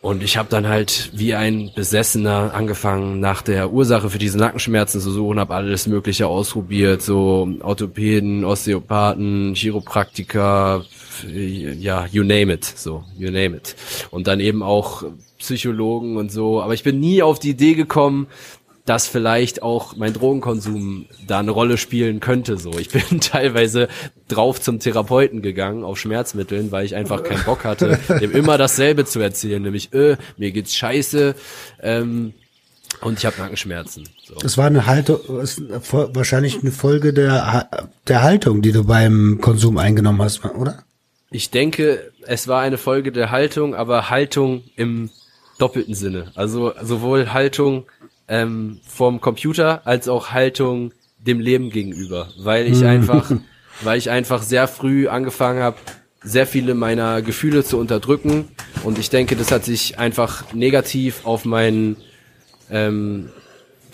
Und ich habe dann halt wie ein Besessener angefangen, nach der Ursache für diese Nackenschmerzen zu suchen, habe alles Mögliche ausprobiert, so Orthopäden, Osteopathen, Chiropraktiker, ja, you name it, so, you name it. Und dann eben auch Psychologen und so. Aber ich bin nie auf die Idee gekommen, dass vielleicht auch mein Drogenkonsum da eine Rolle spielen könnte. So, ich bin [laughs] teilweise drauf zum Therapeuten gegangen auf Schmerzmitteln, weil ich einfach keinen Bock hatte, [laughs] dem immer dasselbe zu erzählen, nämlich, äh, mir geht's scheiße ähm, und ich habe Nackenschmerzen. So. Das war eine Haltung, wahrscheinlich eine Folge der, der Haltung, die du beim Konsum eingenommen hast, oder? Ich denke, es war eine Folge der Haltung, aber Haltung im doppelten Sinne. Also sowohl Haltung ähm, vom Computer als auch Haltung dem Leben gegenüber, weil ich einfach, [laughs] weil ich einfach sehr früh angefangen habe, sehr viele meiner Gefühle zu unterdrücken. Und ich denke, das hat sich einfach negativ auf meinen ähm,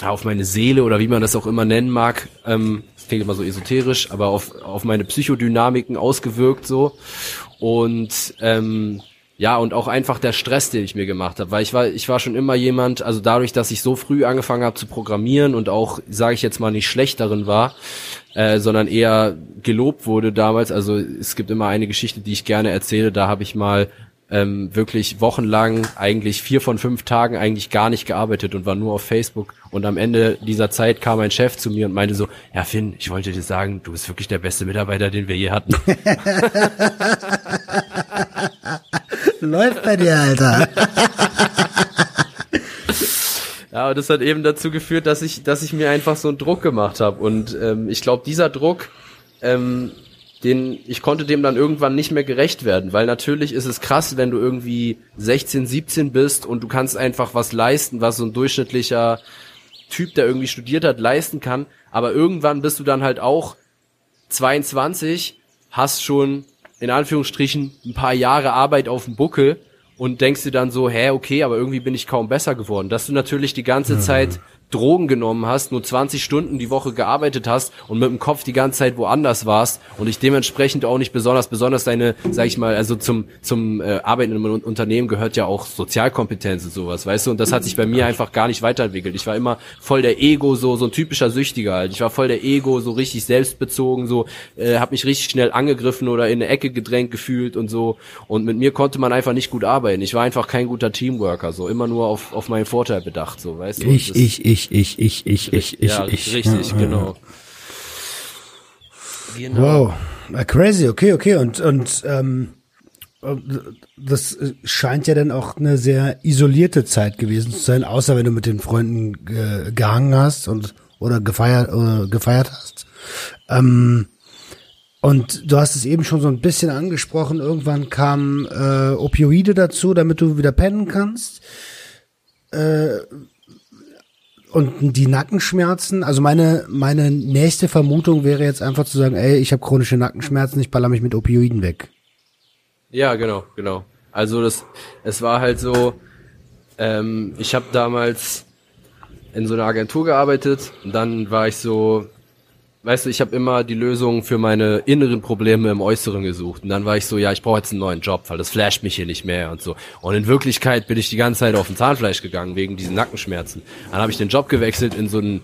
auf meine Seele oder wie man das auch immer nennen mag, ähm, das klingt immer so esoterisch, aber auf, auf meine Psychodynamiken ausgewirkt so. Und ähm, ja, und auch einfach der Stress, den ich mir gemacht habe, weil ich war, ich war schon immer jemand, also dadurch, dass ich so früh angefangen habe zu programmieren und auch, sage ich jetzt mal, nicht schlecht darin war, äh, sondern eher gelobt wurde damals. Also es gibt immer eine Geschichte, die ich gerne erzähle. Da habe ich mal ähm, wirklich wochenlang, eigentlich vier von fünf Tagen eigentlich gar nicht gearbeitet und war nur auf Facebook. Und am Ende dieser Zeit kam mein Chef zu mir und meinte so, ja Finn, ich wollte dir sagen, du bist wirklich der beste Mitarbeiter, den wir je hatten. [laughs] Läuft bei dir, Alter. Ja, und das hat eben dazu geführt, dass ich, dass ich mir einfach so einen Druck gemacht habe. Und ähm, ich glaube, dieser Druck, ähm, den, ich konnte dem dann irgendwann nicht mehr gerecht werden, weil natürlich ist es krass, wenn du irgendwie 16, 17 bist und du kannst einfach was leisten, was so ein durchschnittlicher Typ, der irgendwie studiert hat, leisten kann. Aber irgendwann bist du dann halt auch 22, hast schon in Anführungsstrichen ein paar Jahre Arbeit auf dem Buckel und denkst dir dann so, hä, okay, aber irgendwie bin ich kaum besser geworden. Dass du natürlich die ganze Zeit Drogen genommen hast, nur 20 Stunden die Woche gearbeitet hast und mit dem Kopf die ganze Zeit woanders warst und ich dementsprechend auch nicht besonders, besonders deine, sag ich mal, also zum, zum äh, Arbeiten im Un- Unternehmen gehört ja auch Sozialkompetenz und sowas, weißt du, und das hat sich bei mir einfach gar nicht weiterentwickelt. Ich war immer voll der Ego, so, so ein typischer Süchtiger halt. Ich war voll der Ego, so richtig selbstbezogen, so, äh, hab mich richtig schnell angegriffen oder in eine Ecke gedrängt gefühlt und so und mit mir konnte man einfach nicht gut arbeiten. Ich war einfach kein guter Teamworker, so, immer nur auf, auf meinen Vorteil bedacht, so, weißt du. Ich, das- ich, ich, ich, ich, ich, ich, ich, ja, ich. richtig, Ja, ja, genau. Genau. Wow, Ah, crazy, okay, okay. Und, und ähm, das scheint ja dann auch eine sehr isolierte Zeit gewesen zu sein, außer wenn du mit den Freunden gehangen hast und oder gefeiert oder gefeiert hast. Ähm, und du hast es eben schon so ein bisschen angesprochen. Irgendwann kamen äh, Opioide dazu, damit du wieder pennen kannst. Äh, und die Nackenschmerzen, also meine, meine nächste Vermutung wäre jetzt einfach zu sagen, ey, ich habe chronische Nackenschmerzen, ich baller mich mit Opioiden weg. Ja, genau, genau. Also das, es war halt so, Ähm, ich habe damals in so einer Agentur gearbeitet und dann war ich so, weißt du, ich habe immer die Lösung für meine inneren Probleme im Äußeren gesucht. Und dann war ich so, ja, ich brauche jetzt einen neuen Job, weil das flasht mich hier nicht mehr und so. Und in Wirklichkeit bin ich die ganze Zeit auf den Zahnfleisch gegangen wegen diesen Nackenschmerzen. Dann habe ich den Job gewechselt in so einen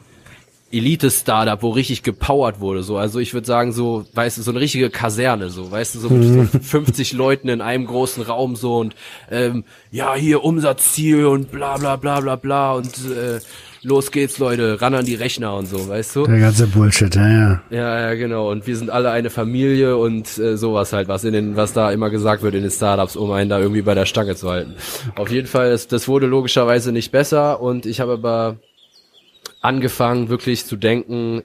Elite-Startup, wo richtig gepowert wurde, so. Also ich würde sagen, so, weißt du, so eine richtige Kaserne, so, weißt du, so mit [laughs] so 50 Leuten in einem großen Raum, so und ähm, ja, hier Umsatzziel und bla bla bla bla bla und äh, los geht's, Leute, ran an die Rechner und so, weißt du? Der ganze Bullshit, ja, ja. Ja, ja, genau. Und wir sind alle eine Familie und äh, sowas halt, was in den, was da immer gesagt wird in den Startups, um einen da irgendwie bei der Stange zu halten. Auf jeden Fall, das, das wurde logischerweise nicht besser und ich habe aber angefangen, wirklich zu denken,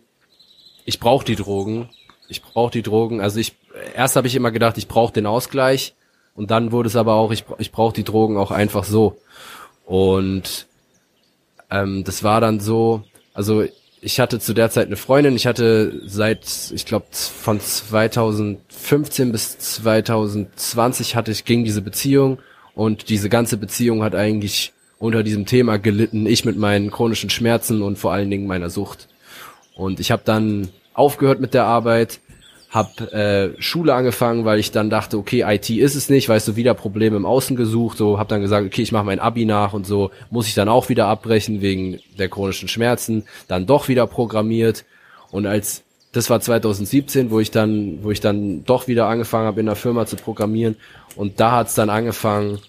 ich brauche die Drogen. Ich brauche die Drogen. Also ich erst habe ich immer gedacht, ich brauche den Ausgleich und dann wurde es aber auch, ich, ich brauche die Drogen auch einfach so. Und ähm, das war dann so, also ich hatte zu der Zeit eine Freundin, ich hatte seit, ich glaube, von 2015 bis 2020 hatte ich, ging diese Beziehung und diese ganze Beziehung hat eigentlich unter diesem Thema gelitten, ich mit meinen chronischen Schmerzen und vor allen Dingen meiner Sucht. Und ich habe dann aufgehört mit der Arbeit, habe äh, Schule angefangen, weil ich dann dachte, okay, IT ist es nicht, weißt du, wieder Probleme im Außen gesucht, so habe dann gesagt, okay, ich mache mein Abi nach und so, muss ich dann auch wieder abbrechen wegen der chronischen Schmerzen, dann doch wieder programmiert und als das war 2017, wo ich dann, wo ich dann doch wieder angefangen habe in der Firma zu programmieren und da hat's dann angefangen,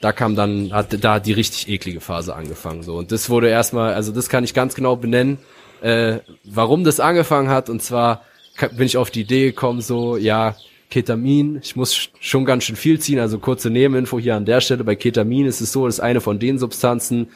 da kam dann, hat da hat die richtig eklige Phase angefangen so. Und das wurde erstmal, also das kann ich ganz genau benennen, äh, warum das angefangen hat und zwar bin ich auf die Idee gekommen, so, ja, Ketamin, ich muss schon ganz schön viel ziehen, also kurze Nebeninfo hier an der Stelle, bei Ketamin ist es so, das ist eine von den Substanzen,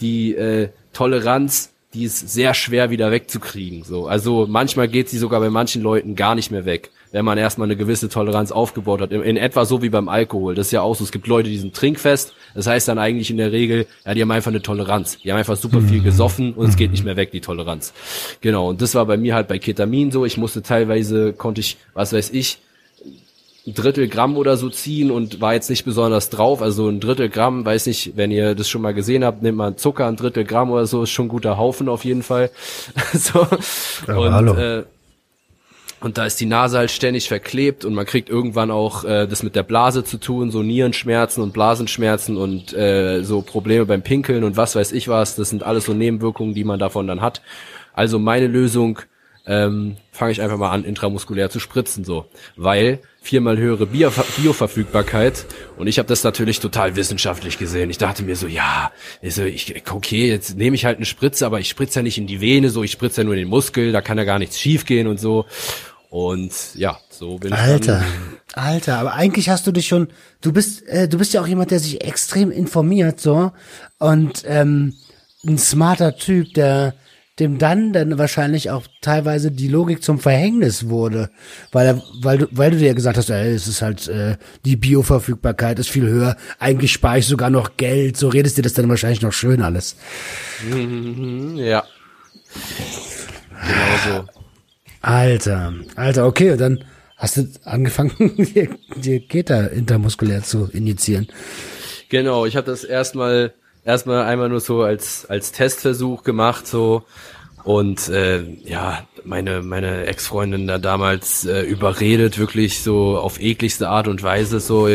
die äh, Toleranz, die ist sehr schwer wieder wegzukriegen, so, also manchmal geht sie sogar bei manchen Leuten gar nicht mehr weg wenn man erstmal eine gewisse Toleranz aufgebaut hat. In, in, etwa so wie beim Alkohol. Das ist ja auch so, es gibt Leute, die sind trinkfest. Das heißt dann eigentlich in der Regel, ja, die haben einfach eine Toleranz. Die haben einfach super viel mhm. gesoffen und es geht nicht mehr weg, die Toleranz. Genau. Und das war bei mir halt bei Ketamin so. Ich musste teilweise, konnte ich, was weiß ich, ein Drittel Gramm oder so ziehen und war jetzt nicht besonders drauf. Also ein Drittel Gramm, weiß nicht, wenn ihr das schon mal gesehen habt, nehmt mal Zucker, ein Drittel Gramm oder so, ist schon ein guter Haufen auf jeden Fall. [laughs] so. Ja, und hallo. Äh, und da ist die Nase halt ständig verklebt und man kriegt irgendwann auch äh, das mit der Blase zu tun, so Nierenschmerzen und Blasenschmerzen und äh, so Probleme beim Pinkeln und was weiß ich was. Das sind alles so Nebenwirkungen, die man davon dann hat. Also meine Lösung, ähm, fange ich einfach mal an, intramuskulär zu spritzen, so. Weil viermal höhere Bio Bioverfügbarkeit und ich habe das natürlich total wissenschaftlich gesehen. Ich dachte mir so, ja, also ich, okay, jetzt nehme ich halt eine Spritze, aber ich spritze ja nicht in die Vene, so ich spritze ja nur in den Muskel, da kann ja gar nichts schiefgehen und so. Und ja, so bin Alter, ich. Alter, Alter, aber eigentlich hast du dich schon, du bist, äh, du bist ja auch jemand, der sich extrem informiert, so. Und ähm, ein smarter Typ, der dem dann dann wahrscheinlich auch teilweise die Logik zum Verhängnis wurde, weil er, weil du, weil du dir gesagt hast, ey, es ist halt äh, die Bioverfügbarkeit ist viel höher, eigentlich spare ich sogar noch Geld, so redest dir das dann wahrscheinlich noch schön alles. Mhm, ja. Genau so. Alter, Alter, okay, und dann hast du angefangen, [laughs] dir, dir Keta intermuskulär zu injizieren. Genau, ich habe das erstmal erstmal einmal nur so als als Testversuch gemacht so und äh, ja meine meine Ex-Freundin da damals äh, überredet wirklich so auf ekligste Art und Weise so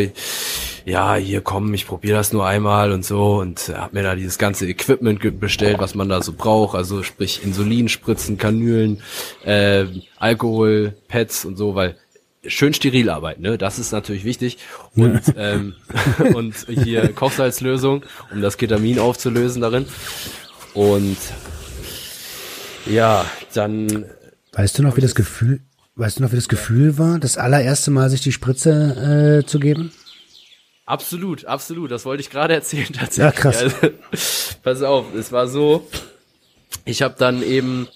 ja hier komm ich probiere das nur einmal und so und hab mir da dieses ganze Equipment bestellt was man da so braucht also sprich Insulinspritzen Kanülen äh, Alkohol Pads und so weil schön steril arbeiten, ne? Das ist natürlich wichtig. Und, [laughs] ähm, und hier Kochsalzlösung, um das Ketamin aufzulösen darin. Und ja, dann. Weißt du noch, wie das Gefühl, weißt du noch, wie das Gefühl war, das allererste Mal sich die Spritze äh, zu geben? Absolut, absolut. Das wollte ich gerade erzählen [laughs] tatsächlich. Ja, krass. Also, pass auf, es war so, ich habe dann eben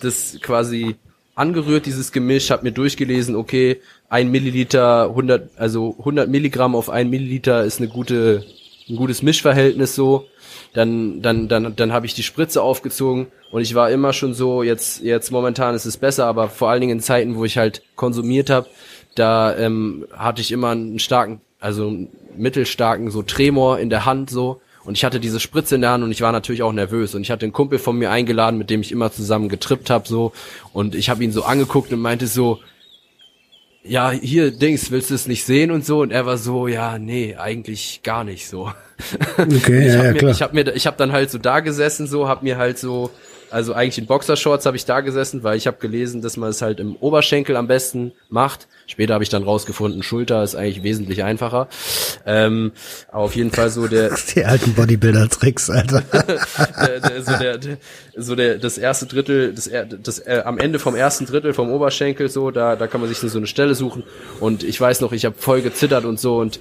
das quasi angerührt, dieses Gemisch, habe mir durchgelesen, okay, ein Milliliter, 100, also 100 Milligramm auf ein Milliliter ist eine gute, ein gutes Mischverhältnis so. Dann, dann, dann, dann habe ich die Spritze aufgezogen und ich war immer schon so, jetzt, jetzt momentan ist es besser, aber vor allen Dingen in Zeiten, wo ich halt konsumiert habe, da ähm, hatte ich immer einen starken, also einen mittelstarken so Tremor in der Hand so. Und ich hatte diese Spritze in der Hand und ich war natürlich auch nervös. Und ich hatte einen Kumpel von mir eingeladen, mit dem ich immer zusammen getrippt habe so. Und ich habe ihn so angeguckt und meinte so, ja, hier, Dings, willst du es nicht sehen und so? Und er war so, ja, nee, eigentlich gar nicht so. [laughs] Okay, ich ja, hab ja, mir, klar. Ich habe mir, ich habe dann halt so da gesessen, so, hab mir halt so, also eigentlich in Boxershorts habe ich da gesessen, weil ich habe gelesen, dass man es halt im Oberschenkel am besten macht. Später habe ich dann rausgefunden, Schulter ist eigentlich wesentlich einfacher. Ähm, auf jeden Fall so der, [laughs] Die alten Bodybuilder-Tricks, Alter. [laughs] der, der, so der, der, so der, das erste Drittel, das, das äh, am Ende vom ersten Drittel vom Oberschenkel so, da, da kann man sich so eine Stelle suchen. Und ich weiß noch, ich habe voll gezittert und so und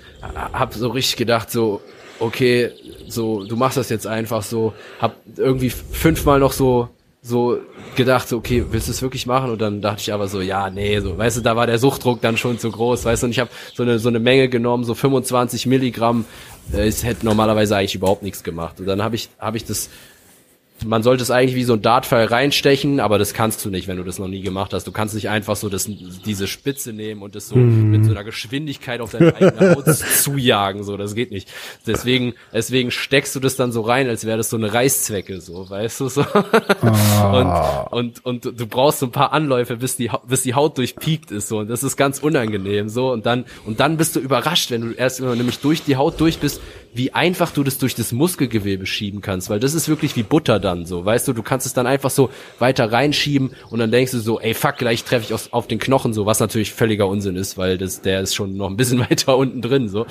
habe so richtig gedacht so, okay, so du machst das jetzt einfach so, hab irgendwie fünfmal noch so so gedacht, so, okay, willst du es wirklich machen? Und dann dachte ich aber so, ja, nee, so, weißt du, da war der Suchtdruck dann schon zu groß, weißt du, und ich habe so eine, so eine Menge genommen, so 25 Milligramm, äh, es hätte normalerweise eigentlich überhaupt nichts gemacht. Und dann habe ich, habe ich das, man sollte es eigentlich wie so ein Dartpfeil reinstechen, aber das kannst du nicht, wenn du das noch nie gemacht hast. Du kannst nicht einfach so das, diese Spitze nehmen und das so mit so einer Geschwindigkeit auf deine eigene Haut [laughs] zujagen, so, das geht nicht. Deswegen, deswegen steckst du das dann so rein, als wäre das so eine Reißzwecke, so, weißt du, so. Und, und, und du brauchst so ein paar Anläufe, bis die, bis die Haut durchpiekt ist, so. Und das ist ganz unangenehm, so. Und dann, und dann bist du überrascht, wenn du erst nämlich durch die Haut durch bist, wie einfach du das durch das Muskelgewebe schieben kannst, weil das ist wirklich wie Butter dann, so. Weißt du, du kannst es dann einfach so weiter reinschieben und dann denkst du so, ey, fuck, gleich treffe ich aus, auf den Knochen, so, was natürlich völliger Unsinn ist, weil das, der ist schon noch ein bisschen [laughs] weiter unten drin, so.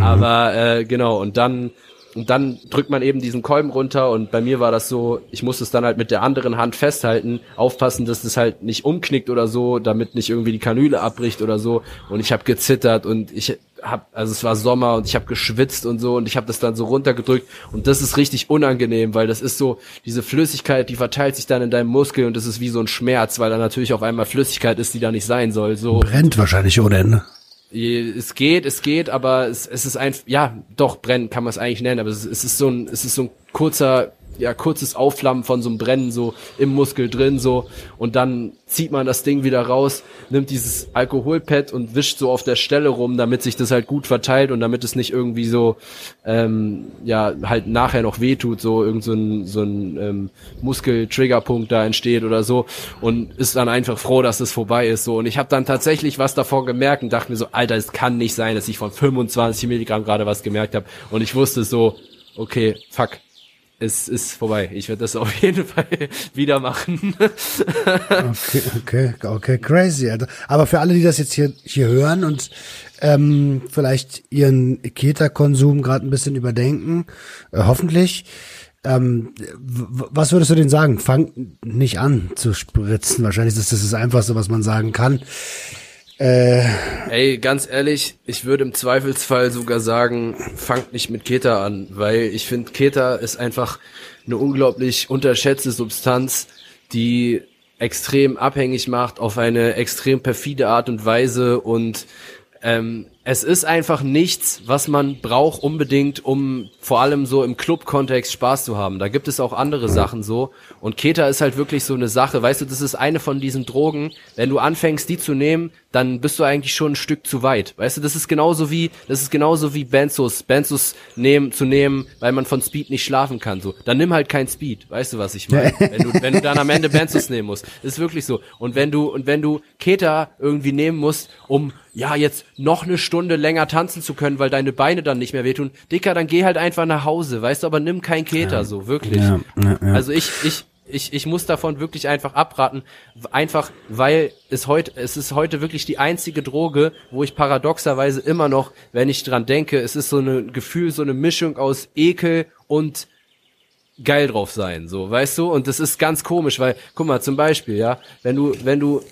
Aber, äh, genau, und dann, und dann drückt man eben diesen Kolben runter und bei mir war das so, ich musste es dann halt mit der anderen Hand festhalten, aufpassen, dass das halt nicht umknickt oder so, damit nicht irgendwie die Kanüle abbricht oder so. Und ich habe gezittert und ich hab, also es war Sommer und ich habe geschwitzt und so und ich habe das dann so runtergedrückt und das ist richtig unangenehm, weil das ist so, diese Flüssigkeit, die verteilt sich dann in deinem Muskel und das ist wie so ein Schmerz, weil da natürlich auf einmal Flüssigkeit ist, die da nicht sein soll. So Brennt wahrscheinlich ohne Ende. es geht, es geht, aber es, es ist ein, ja, doch, brennen kann man es eigentlich nennen, aber es, es ist so ein, es ist so ein kurzer, ja, kurzes Aufflammen von so einem Brennen so im Muskel drin, so, und dann zieht man das Ding wieder raus, nimmt dieses Alkoholpad und wischt so auf der Stelle rum, damit sich das halt gut verteilt und damit es nicht irgendwie so, ähm, ja, halt nachher noch wehtut, so irgend so ein, so ein ähm, Muskel-Triggerpunkt da entsteht oder so. Und ist dann einfach froh, dass es vorbei ist, so, und ich habe dann tatsächlich was davon gemerkt und dachte mir so, Alter, es kann nicht sein, dass ich von 25 Milligramm gerade was gemerkt habe und ich wusste so, okay, fuck, es ist vorbei. Ich werde das [laughs] auf jeden Fall wieder machen. Okay, okay, okay, crazy, Alter. Aber für alle, die das jetzt hier, hier hören und ähm, vielleicht ihren Keta-Konsum gerade ein bisschen überdenken, äh, hoffentlich, ähm, was würdest du denen sagen? Fang nicht an zu spritzen. Wahrscheinlich ist das das Einfachste, was man sagen kann. Ey, ganz ehrlich, ich würde im Zweifelsfall sogar sagen, fangt nicht mit Keta an, weil ich finde, Keta ist einfach eine unglaublich unterschätzte Substanz, die extrem abhängig macht auf eine extrem perfide Art und Weise und ähm, es ist einfach nichts, was man braucht unbedingt, um vor allem so im Club-Kontext Spaß zu haben. Da gibt es auch andere Sachen so. Und Keta ist halt wirklich so eine Sache. Weißt du, das ist eine von diesen Drogen. Wenn du anfängst, die zu nehmen, dann bist du eigentlich schon ein Stück zu weit. Weißt du, das ist genauso wie, das ist genauso wie Benzos, Benzos nehmen, zu nehmen, weil man von Speed nicht schlafen kann, so. Dann nimm halt kein Speed. Weißt du, was ich meine? wenn du, wenn du dann am Ende Benzos nehmen musst. ist wirklich so. Und wenn du, und wenn du Keta irgendwie nehmen musst, um, ja, jetzt noch eine Stunde länger tanzen zu können, weil deine Beine dann nicht mehr wehtun, Dicker, dann geh halt einfach nach Hause, weißt du, aber nimm kein Keta, so, wirklich. Ja, ja, ja. Also ich, ich, ich, ich muss davon wirklich einfach abraten, einfach weil es heute, es ist heute wirklich die einzige Droge, wo ich paradoxerweise immer noch, wenn ich dran denke, es ist so ein Gefühl, so eine Mischung aus Ekel und geil drauf sein, so, weißt du? Und das ist ganz komisch, weil, guck mal, zum Beispiel, ja, wenn du, wenn du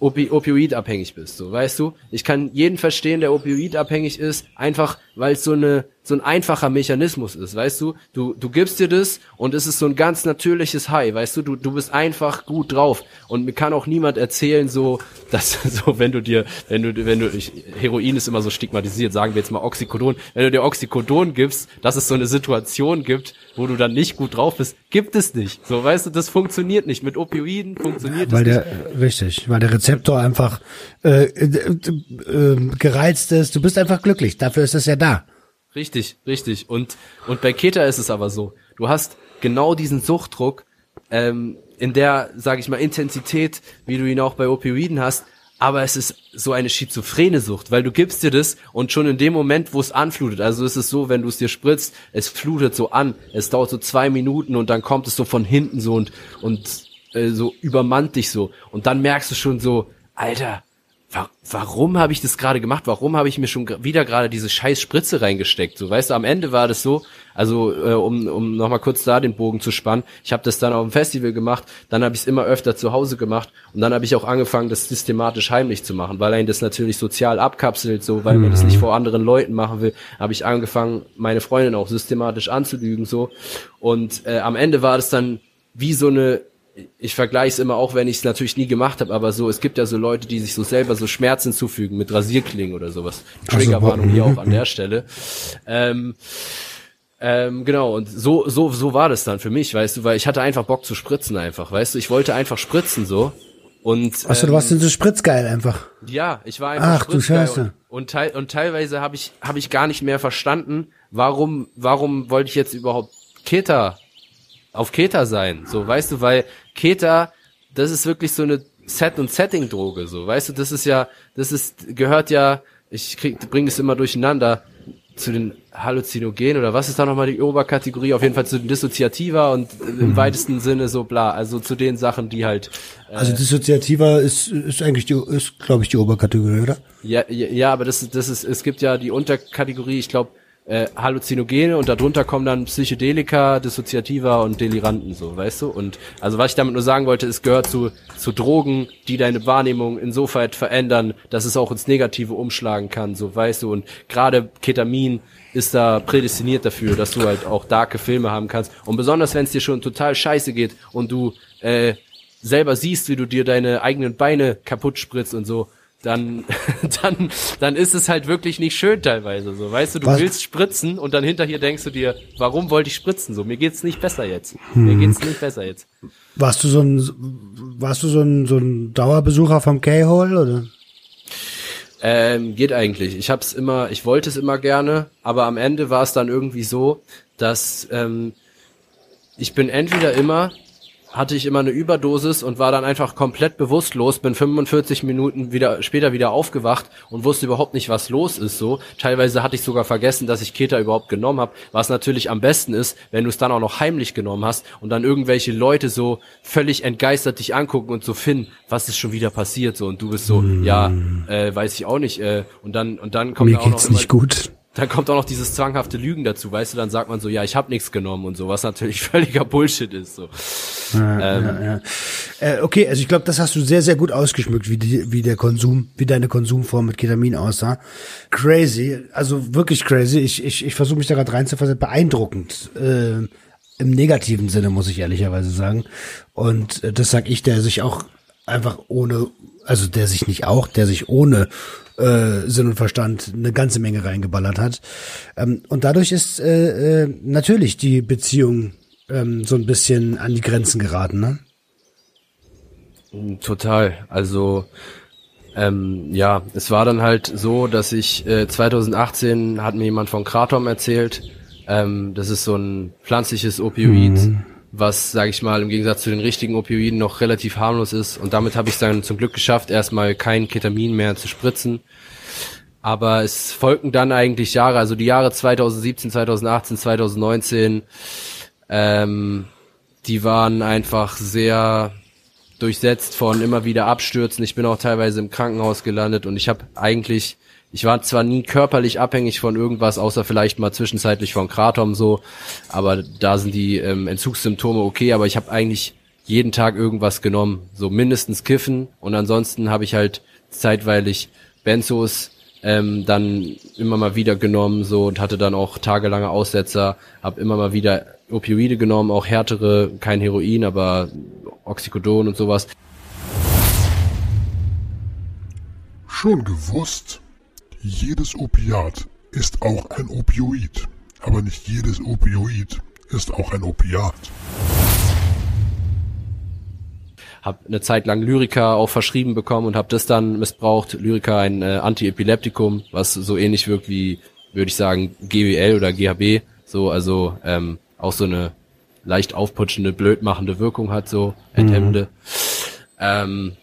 Opi Opioidabhängig bist, so, weißt du? Ich kann jeden verstehen, der Opioidabhängig ist, einfach, weil es so eine, so ein einfacher Mechanismus ist, weißt du? Du, du gibst dir das und es ist so ein ganz natürliches High, weißt du? Du, du bist einfach gut drauf und mir kann auch niemand erzählen, so, [laughs] dass, so, wenn du dir, wenn du, wenn du, ich, Heroin ist immer so stigmatisiert, sagen wir jetzt mal Oxycodon, wenn du dir Oxycodon gibst, dass es so eine Situation gibt, wo du dann nicht gut drauf bist, gibt es nicht. So, weißt du, das funktioniert nicht. Mit Opioiden funktioniert Weil es der, richtig, weil der Rezeptor einfach äh, äh, äh, gereizt ist. Du bist einfach glücklich. Dafür ist es ja da. Richtig, richtig. Und, und bei Keta ist es aber so. Du hast genau diesen Suchtdruck, ähm, in der, sage ich mal, Intensität, wie du ihn auch bei Opioiden hast, aber es ist so eine schizophrene Sucht, weil du gibst dir das und schon in dem Moment, wo es anflutet, also es ist so, wenn du es dir spritzt, es flutet so an, es dauert so zwei Minuten und dann kommt es so von hinten so und, und äh, so übermannt dich so und dann merkst du schon so, Alter, warum habe ich das gerade gemacht? Warum habe ich mir schon wieder gerade diese scheiß Spritze reingesteckt? So, weißt du, am Ende war das so, also äh, um, um nochmal kurz da den Bogen zu spannen, ich habe das dann auf dem Festival gemacht, dann habe ich es immer öfter zu Hause gemacht und dann habe ich auch angefangen, das systematisch heimlich zu machen, weil ein das natürlich sozial abkapselt, so, weil man das nicht mhm. vor anderen Leuten machen will, habe ich angefangen, meine Freundin auch systematisch anzulügen, so. Und äh, am Ende war das dann wie so eine ich vergleiche es immer auch, wenn ich es natürlich nie gemacht habe, aber so, es gibt ja so Leute, die sich so selber so Schmerzen zufügen mit Rasierklingen oder sowas. Triggerwarnung hier auch an der Stelle. Ähm, ähm, genau, und so, so, so war das dann für mich, weißt du, weil ich hatte einfach Bock zu spritzen einfach, weißt du, ich wollte einfach spritzen so. Und, Achso, ähm, du warst denn so spritzgeil einfach. Ja, ich war einfach Ach, du Scheiße. Und, teil, und teilweise habe ich, hab ich gar nicht mehr verstanden, warum, warum wollte ich jetzt überhaupt Keta auf Keta sein, so, weißt du, weil Keta, das ist wirklich so eine Set- und Setting-Droge, so, weißt du, das ist ja, das ist, gehört ja, ich krieg, bringe es immer durcheinander, zu den Halluzinogenen oder was ist da nochmal die Oberkategorie? Auf jeden Fall zu den Dissoziativa und im mhm. weitesten Sinne so bla, also zu den Sachen, die halt. Äh, also Dissoziativa ist, ist eigentlich die, ist glaube ich die Oberkategorie, oder? Ja, ja, ja, aber das, das ist, es gibt ja die Unterkategorie, ich glaube, äh, Halluzinogene und darunter kommen dann Psychedelika, Dissoziativa und Deliranten, so, weißt du? Und also was ich damit nur sagen wollte, es gehört zu, zu Drogen, die deine Wahrnehmung insofern verändern, dass es auch ins Negative umschlagen kann, so, weißt du? Und gerade Ketamin ist da prädestiniert dafür, dass du halt auch darke Filme haben kannst. Und besonders wenn es dir schon total scheiße geht und du äh, selber siehst, wie du dir deine eigenen Beine kaputt spritzt und so, dann, [laughs] dann, dann ist es halt wirklich nicht schön teilweise so. Weißt du, du Was? willst spritzen und dann hinterher denkst du dir, warum wollte ich spritzen? So, mir geht's nicht besser jetzt. Hm. Mir geht's nicht besser jetzt. Warst du so ein, warst du so ein, so ein Dauerbesucher vom K-Hole oder? Ähm, geht eigentlich. Ich hab's immer, ich wollte es immer gerne, aber am Ende war es dann irgendwie so, dass ähm, ich bin entweder immer hatte ich immer eine Überdosis und war dann einfach komplett bewusstlos, bin 45 Minuten wieder später wieder aufgewacht und wusste überhaupt nicht, was los ist so. Teilweise hatte ich sogar vergessen, dass ich Keta überhaupt genommen habe, was natürlich am besten ist, wenn du es dann auch noch heimlich genommen hast und dann irgendwelche Leute so völlig entgeistert dich angucken und so finden, was ist schon wieder passiert so und du bist so, mm. ja, äh, weiß ich auch nicht äh, und dann und dann kommt Mir auch noch nicht gut dann kommt auch noch dieses zwanghafte Lügen dazu, weißt du, dann sagt man so, ja, ich habe nichts genommen und so, was natürlich [laughs] völliger Bullshit ist. So. Ja, ähm, ja, ja. Äh, okay, also ich glaube, das hast du sehr, sehr gut ausgeschmückt, wie, die, wie der Konsum, wie deine Konsumform mit Ketamin aussah. Crazy, also wirklich crazy. Ich, ich, ich versuche mich da gerade reinzufassen, beeindruckend. Äh, Im negativen Sinne, muss ich ehrlicherweise sagen. Und äh, das sag ich, der sich auch einfach ohne, also der sich nicht auch, der sich ohne äh, Sinn und Verstand eine ganze Menge reingeballert hat. Ähm, und dadurch ist äh, äh, natürlich die Beziehung ähm, so ein bisschen an die Grenzen geraten, ne? Total. Also ähm, ja, es war dann halt so, dass ich äh, 2018 hat mir jemand von Kratom erzählt. Ähm, das ist so ein pflanzliches Opioid. Mhm was, sage ich mal, im Gegensatz zu den richtigen Opioiden noch relativ harmlos ist. Und damit habe ich es dann zum Glück geschafft, erstmal kein Ketamin mehr zu spritzen. Aber es folgten dann eigentlich Jahre, also die Jahre 2017, 2018, 2019, ähm, die waren einfach sehr durchsetzt von immer wieder Abstürzen. Ich bin auch teilweise im Krankenhaus gelandet und ich habe eigentlich ich war zwar nie körperlich abhängig von irgendwas, außer vielleicht mal zwischenzeitlich von Kratom so, aber da sind die ähm, Entzugssymptome okay, aber ich habe eigentlich jeden Tag irgendwas genommen, so mindestens Kiffen und ansonsten habe ich halt zeitweilig Benzos ähm, dann immer mal wieder genommen so und hatte dann auch tagelange Aussetzer, habe immer mal wieder Opioide genommen, auch härtere, kein Heroin, aber Oxycodon und sowas. Schon gewusst? Jedes Opiat ist auch ein Opioid, aber nicht jedes Opioid ist auch ein Opiat. Hab eine Zeit lang Lyrica auch verschrieben bekommen und habe das dann missbraucht. Lyrica ein äh, Antiepileptikum, was so ähnlich wirkt wie würde ich sagen, GWL oder GHB, so, also ähm, auch so eine leicht aufputschende, blödmachende Wirkung hat, so enthemmende. Mhm. Ähm,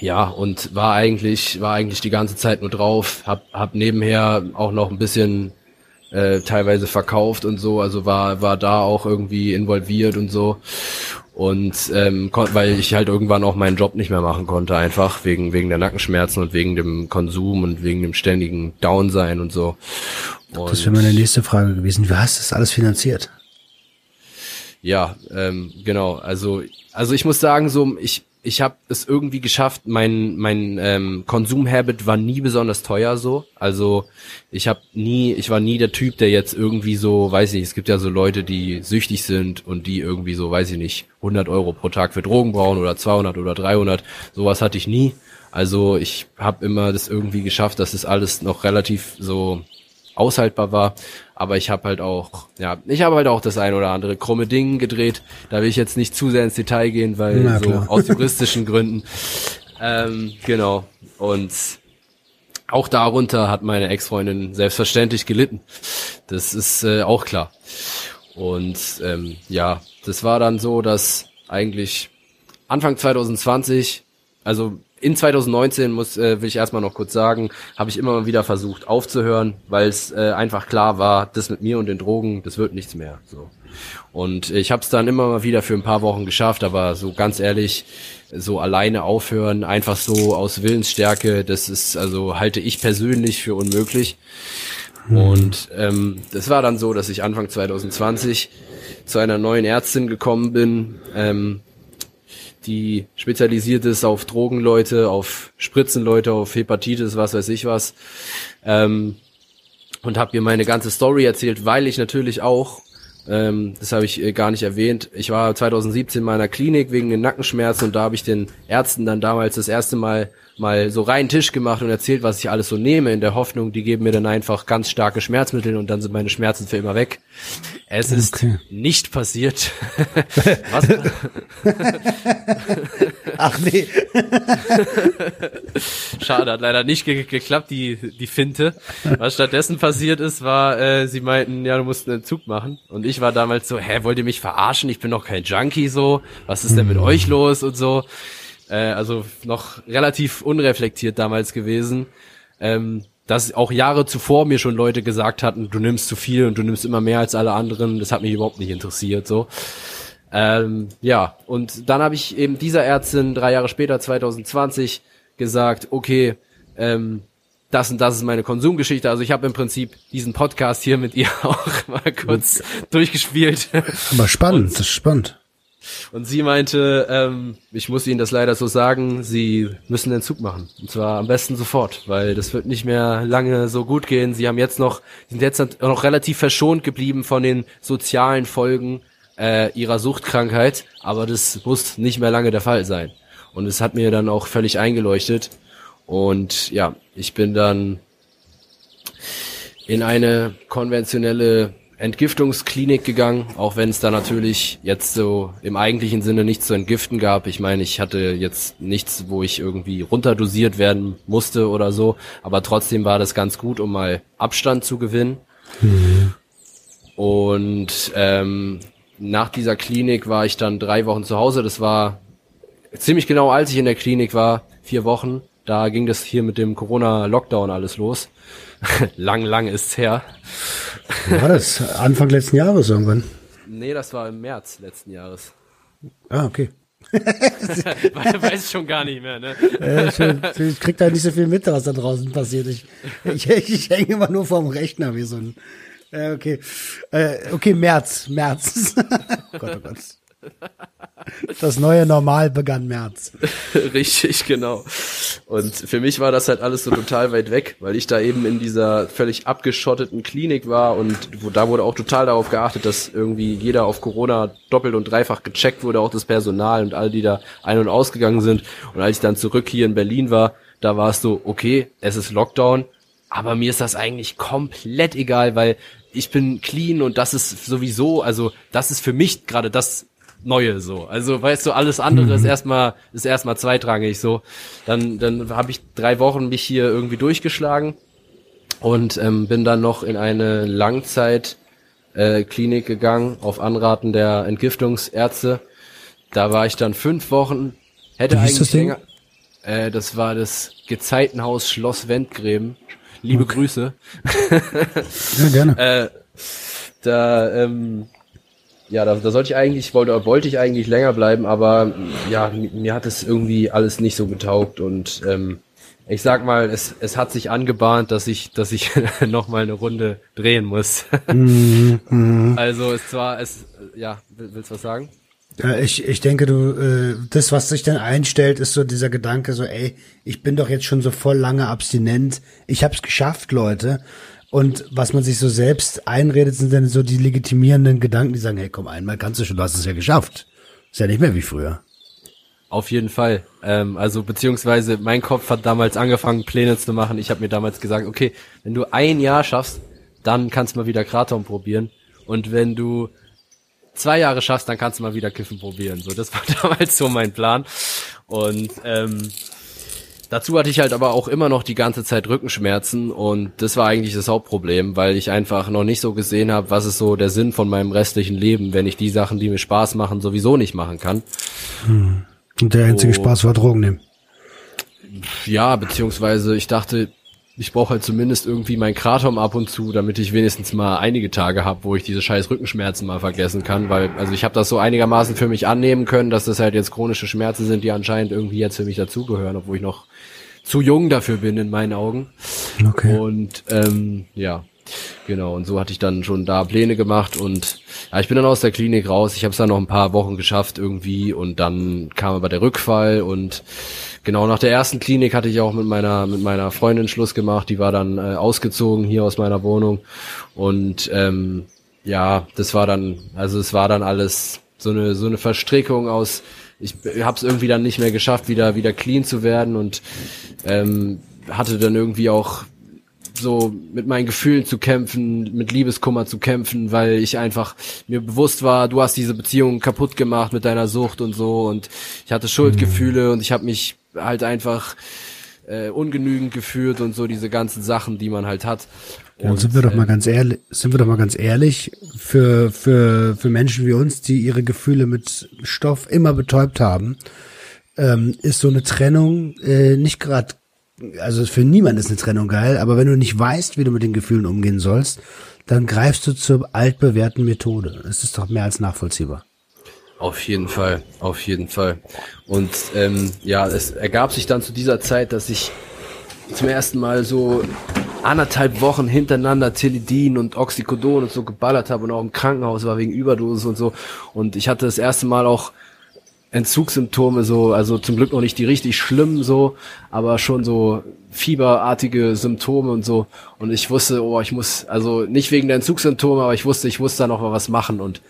ja, und war eigentlich, war eigentlich die ganze Zeit nur drauf, hab, hab nebenher auch noch ein bisschen äh, teilweise verkauft und so, also war, war da auch irgendwie involviert und so. Und ähm, weil ich halt irgendwann auch meinen Job nicht mehr machen konnte, einfach wegen, wegen der Nackenschmerzen und wegen dem Konsum und wegen dem ständigen Downsein und so. Und das wäre meine nächste Frage gewesen. Wie hast du das alles finanziert? Ja, ähm, genau. Also, also ich muss sagen, so ich ich habe es irgendwie geschafft. Mein mein ähm, Konsumhabit war nie besonders teuer so. Also ich habe nie, ich war nie der Typ, der jetzt irgendwie so, weiß ich, es gibt ja so Leute, die süchtig sind und die irgendwie so, weiß ich nicht, 100 Euro pro Tag für Drogen brauchen oder 200 oder 300. Sowas hatte ich nie. Also ich habe immer das irgendwie geschafft, dass es das alles noch relativ so aushaltbar war. Aber ich habe halt auch, ja, ich habe halt auch das ein oder andere krumme Ding gedreht. Da will ich jetzt nicht zu sehr ins Detail gehen, weil Na, so aus [laughs] juristischen Gründen. Ähm, genau. Und auch darunter hat meine Ex-Freundin selbstverständlich gelitten. Das ist äh, auch klar. Und ähm, ja, das war dann so, dass eigentlich Anfang 2020, also in 2019 muss äh, will ich erstmal noch kurz sagen, habe ich immer mal wieder versucht aufzuhören, weil es äh, einfach klar war, das mit mir und den Drogen, das wird nichts mehr. So und ich habe es dann immer mal wieder für ein paar Wochen geschafft, aber so ganz ehrlich, so alleine aufhören, einfach so aus Willensstärke, das ist also halte ich persönlich für unmöglich. Hm. Und ähm, das war dann so, dass ich Anfang 2020 zu einer neuen Ärztin gekommen bin, ähm, die spezialisiert ist auf Drogenleute, auf Spritzenleute, auf Hepatitis, was weiß ich was. Ähm, und habe ihr meine ganze Story erzählt, weil ich natürlich auch, ähm, das habe ich äh, gar nicht erwähnt, ich war 2017 in meiner Klinik wegen den Nackenschmerzen und da habe ich den Ärzten dann damals das erste Mal mal so reinen Tisch gemacht und erzählt, was ich alles so nehme, in der Hoffnung, die geben mir dann einfach ganz starke Schmerzmittel und dann sind meine Schmerzen für immer weg. Es ist okay. nicht passiert. [laughs] was? Ach nee. Schade, hat leider nicht ge geklappt, die, die Finte. Was stattdessen passiert ist, war, äh, sie meinten, ja, du musst einen Entzug machen. Und ich war damals so, hä, wollt ihr mich verarschen? Ich bin doch kein Junkie so. Was ist denn mit mhm. euch los und so? Äh, also noch relativ unreflektiert damals gewesen, ähm, dass auch Jahre zuvor mir schon Leute gesagt hatten, du nimmst zu viel und du nimmst immer mehr als alle anderen. Das hat mich überhaupt nicht interessiert. So. Ähm, ja, und dann habe ich eben dieser Ärztin drei Jahre später, 2020, gesagt, okay, ähm, das und das ist meine Konsumgeschichte. Also ich habe im Prinzip diesen Podcast hier mit ihr [laughs] auch mal kurz durchgespielt. Aber spannend, und, das ist spannend. Und sie meinte, ähm, ich muss Ihnen das leider so sagen, Sie müssen den Zug machen. Und zwar am besten sofort, weil das wird nicht mehr lange so gut gehen. Sie haben jetzt noch, sind jetzt noch relativ verschont geblieben von den sozialen Folgen äh, ihrer Suchtkrankheit, aber das muss nicht mehr lange der Fall sein. Und es hat mir dann auch völlig eingeleuchtet. Und ja, ich bin dann in eine konventionelle Entgiftungsklinik gegangen, auch wenn es da natürlich jetzt so im eigentlichen Sinne nichts zu entgiften gab. Ich meine, ich hatte jetzt nichts, wo ich irgendwie runterdosiert werden musste oder so, aber trotzdem war das ganz gut, um mal Abstand zu gewinnen. Mhm. Und ähm, nach dieser Klinik war ich dann drei Wochen zu Hause. Das war ziemlich genau, als ich in der Klinik war, vier Wochen. Da ging das hier mit dem Corona-Lockdown alles los. [laughs] lang, lang ist's her. War das Anfang letzten Jahres irgendwann? Nee, das war im März letzten Jahres. Ah, okay. [laughs] Weiß ich schon gar nicht mehr, ne? ich, ich, krieg da nicht so viel mit, was da draußen passiert. Ich, ich, ich hänge immer nur vorm Rechner wie so ein. Äh, okay. Äh, okay, März. März. [laughs] oh Gott, oh Gott. Das neue Normal begann März. [laughs] Richtig, genau. Und für mich war das halt alles so total weit weg, weil ich da eben in dieser völlig abgeschotteten Klinik war und wo, da wurde auch total darauf geachtet, dass irgendwie jeder auf Corona doppelt und dreifach gecheckt wurde, auch das Personal und all die da ein- und ausgegangen sind. Und als ich dann zurück hier in Berlin war, da war es so, okay, es ist Lockdown, aber mir ist das eigentlich komplett egal, weil ich bin clean und das ist sowieso, also das ist für mich gerade das Neue so. Also weißt du, alles andere mhm. ist erstmal ist erstmal zweitrangig so. Dann dann habe ich drei Wochen mich hier irgendwie durchgeschlagen und ähm, bin dann noch in eine Langzeit äh, Klinik gegangen auf Anraten der Entgiftungsärzte. Da war ich dann fünf Wochen. Hätte Wie hieß eigentlich das Ding? länger. Äh, das war das Gezeitenhaus Schloss Wendgräben. Liebe Grüße. Ja, gerne. [laughs] Äh, da, ähm, ja, da, da sollte ich eigentlich, wollte, wollte ich eigentlich länger bleiben, aber ja, mi- mir hat es irgendwie alles nicht so getaugt und ähm, ich sag mal, es, es hat sich angebahnt, dass ich, dass ich [laughs] noch mal eine Runde drehen muss. [laughs] also es war, es, ja, will- willst du was sagen? Äh, ich, ich denke, du, äh, das, was sich dann einstellt, ist so dieser Gedanke, so, ey, ich bin doch jetzt schon so voll lange abstinent. Ich hab's geschafft, Leute. Und was man sich so selbst einredet, sind dann so die legitimierenden Gedanken, die sagen, hey, komm, einmal kannst du schon, du hast es ja geschafft. Ist ja nicht mehr wie früher. Auf jeden Fall. Ähm, also beziehungsweise mein Kopf hat damals angefangen, Pläne zu machen. Ich habe mir damals gesagt, okay, wenn du ein Jahr schaffst, dann kannst du mal wieder Kraton probieren. Und wenn du zwei Jahre schaffst, dann kannst du mal wieder Kiffen probieren. So, das war [laughs] damals so mein Plan. Und ähm, dazu hatte ich halt aber auch immer noch die ganze Zeit Rückenschmerzen und das war eigentlich das Hauptproblem, weil ich einfach noch nicht so gesehen habe, was ist so der Sinn von meinem restlichen Leben, wenn ich die Sachen, die mir Spaß machen, sowieso nicht machen kann. Und der einzige Oh. Spaß war Drogen nehmen. Ja, beziehungsweise ich dachte, ich brauche halt zumindest irgendwie mein Kratom ab und zu, damit ich wenigstens mal einige Tage habe, wo ich diese scheiß Rückenschmerzen mal vergessen kann, weil also ich habe das so einigermaßen für mich annehmen können, dass das halt jetzt chronische Schmerzen sind, die anscheinend irgendwie jetzt für mich dazugehören, obwohl ich noch zu jung dafür bin in meinen Augen. Okay. Und ähm, ja, genau. Und so hatte ich dann schon da Pläne gemacht und ja, ich bin dann aus der Klinik raus. Ich habe es dann noch ein paar Wochen geschafft irgendwie und dann kam aber der Rückfall und genau nach der ersten Klinik hatte ich auch mit meiner mit meiner Freundin Schluss gemacht. Die war dann äh, ausgezogen hier aus meiner Wohnung. Und ähm, ja, das war dann also es war dann alles so eine so eine Verstrickung aus ich habe es irgendwie dann nicht mehr geschafft, wieder wieder clean zu werden. Und ähm, hatte dann irgendwie auch so mit meinen Gefühlen zu kämpfen, mit Liebeskummer zu kämpfen, weil ich einfach mir bewusst war, du hast diese Beziehung kaputt gemacht mit deiner Sucht und so. Und ich hatte Schuldgefühle und ich habe mich halt einfach äh, ungenügend gefühlt und so diese ganzen Sachen, die man halt hat. Und Und, sind wir doch mal äh, ganz ehrlich, sind wir doch mal ganz ehrlich, für, für, für Menschen wie uns, die ihre Gefühle mit Stoff immer betäubt haben, ähm, ist so eine Trennung äh, nicht gerade, also für niemand ist eine Trennung geil, aber wenn du nicht weißt, wie du mit den Gefühlen umgehen sollst, dann greifst du zur altbewährten Methode. Es ist doch mehr als nachvollziehbar. Auf jeden Fall, auf jeden Fall. Und ähm, ja, es ergab sich dann zu dieser Zeit, dass ich zum ersten Mal so anderthalb Wochen hintereinander Tilidin und Oxycodon und so geballert habe und auch im Krankenhaus war wegen Überdosis und so. Und ich hatte das erste Mal auch Entzugssymptome so, also zum Glück noch nicht die richtig schlimmen so, aber schon so fieberartige Symptome und so. Und ich wusste, oh, ich muss, also nicht wegen der Entzugssymptome, aber ich wusste, ich muss da noch mal was machen. Und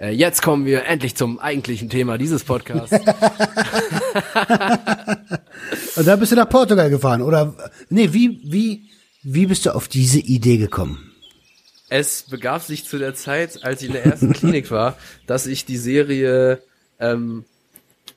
äh, jetzt kommen wir endlich zum eigentlichen Thema dieses Podcasts. [laughs] Und da bist du nach Portugal gefahren, oder? Nee, wie, wie, wie bist du auf diese Idee gekommen? es begab sich zu der Zeit, als ich in der ersten Klinik war, dass ich die Serie, ähm,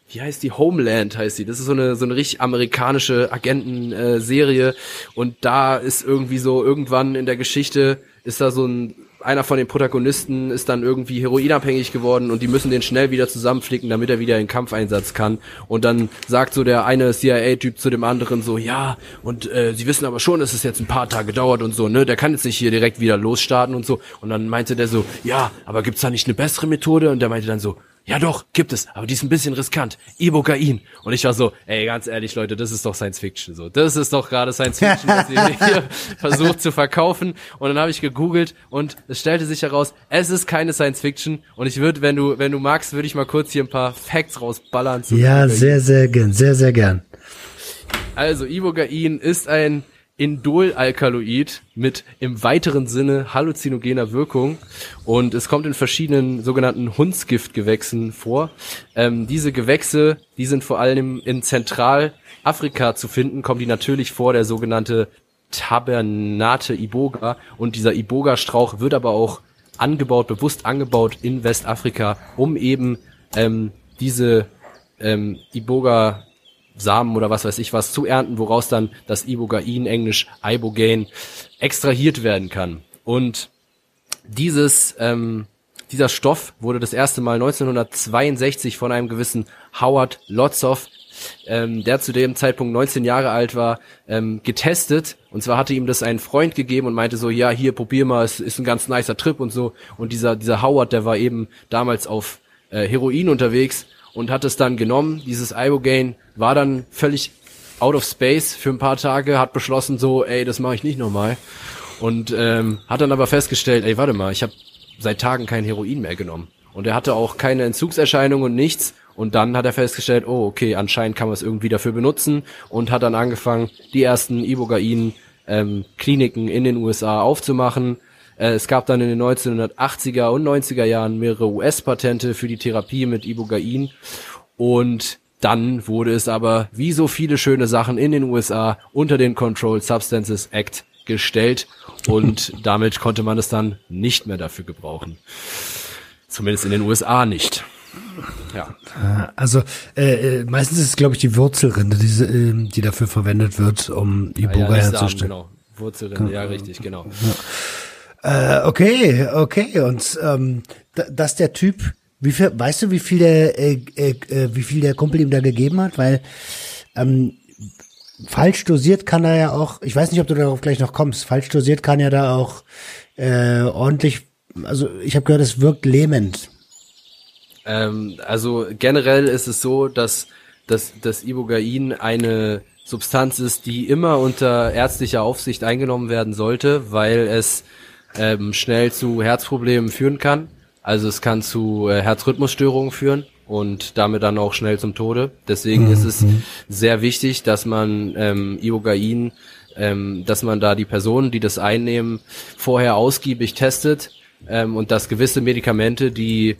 wie heißt die? Homeland heißt die. Das ist so eine so eine richtig amerikanische Agentenserie äh, Serie. und da ist irgendwie so irgendwann in der Geschichte ist da so ein einer von den Protagonisten ist dann irgendwie heroinabhängig geworden und die müssen den schnell wieder zusammenflicken, damit er wieder in Kampfeinsatz kann. Und dann sagt so der eine CIA-Typ zu dem anderen so, ja, und äh, sie wissen aber schon, dass es jetzt ein paar Tage dauert und so, ne? Der kann jetzt nicht hier direkt wieder losstarten und so. Und dann meinte der so, ja, aber gibt's da nicht eine bessere Methode? Und der meinte dann so, ja doch, gibt es, aber die ist ein bisschen riskant. Ibogain. Und ich war so, ey, ganz ehrlich, Leute, das ist doch Science Fiction. So, das ist doch gerade Science Fiction, was ihr hier [laughs] versucht zu verkaufen. Und dann habe ich gegoogelt und es stellte sich heraus, es ist keine Science Fiction. Und ich würde, wenn du, wenn du magst, würde ich mal kurz hier ein paar Facts rausballern. Ja, Ibogain. sehr, sehr gern, sehr, sehr gern. Also Ibogain ist ein Indolalkaloid mit im weiteren Sinne halluzinogener Wirkung und es kommt in verschiedenen sogenannten Hundsgiftgewächsen vor. Ähm, diese Gewächse, die sind vor allem in Zentralafrika zu finden, kommen die natürlich vor, der sogenannte Tabernate Iboga und dieser Iboga-Strauch wird aber auch angebaut, bewusst angebaut in Westafrika, um eben ähm, diese ähm, Iboga Samen oder was weiß ich was zu ernten, woraus dann das Ibogain, englisch Ibogaine, extrahiert werden kann. Und dieses, ähm, dieser Stoff wurde das erste Mal 1962 von einem gewissen Howard Lotzow, ähm, der zu dem Zeitpunkt 19 Jahre alt war, ähm, getestet. Und zwar hatte ihm das ein Freund gegeben und meinte so, ja, hier, probier mal, es ist ein ganz nicer Trip und so. Und dieser, dieser Howard, der war eben damals auf äh, Heroin unterwegs und hat es dann genommen. Dieses Ibogaine war dann völlig out of space für ein paar Tage, hat beschlossen so, ey, das mache ich nicht nochmal. Und ähm, hat dann aber festgestellt, ey, warte mal, ich habe seit Tagen kein Heroin mehr genommen. Und er hatte auch keine Entzugserscheinungen und nichts. Und dann hat er festgestellt, oh, okay, anscheinend kann man es irgendwie dafür benutzen und hat dann angefangen, die ersten Ibogain ähm, Kliniken in den USA aufzumachen. Äh, es gab dann in den 1980er und 90er Jahren mehrere US-Patente für die Therapie mit Ibogain. Und dann wurde es aber, wie so viele schöne Sachen in den USA, unter den Controlled Substances Act gestellt und [laughs] damit konnte man es dann nicht mehr dafür gebrauchen. Zumindest in den USA nicht. Ja. Also äh, äh, meistens ist es, glaube ich, die Wurzelrinde, die, äh, die dafür verwendet wird, um Iboga ja, ja, herzustellen. Genau, Wurzelrinde, ja, richtig, genau. Ja. Äh, okay, okay. Und ähm, dass der Typ, wie viel, weißt du, wie viel der, äh, äh, äh, wie viel der Kumpel ihm da gegeben hat? Weil ähm, falsch dosiert kann er ja auch, ich weiß nicht, ob du darauf gleich noch kommst, falsch dosiert kann ja da auch äh, ordentlich, also ich habe gehört, es wirkt lähmend. Ähm, also generell ist es so, dass, dass das Ibogain eine Substanz ist, die immer unter ärztlicher Aufsicht eingenommen werden sollte, weil es ähm, schnell zu Herzproblemen führen kann. Also es kann zu äh, Herzrhythmusstörungen führen und damit dann auch schnell zum Tode. Deswegen mhm. ist es mhm. sehr wichtig, dass man ähm, Iogain, ähm, dass man da die Personen, die das einnehmen, vorher ausgiebig testet ähm, und dass gewisse Medikamente, die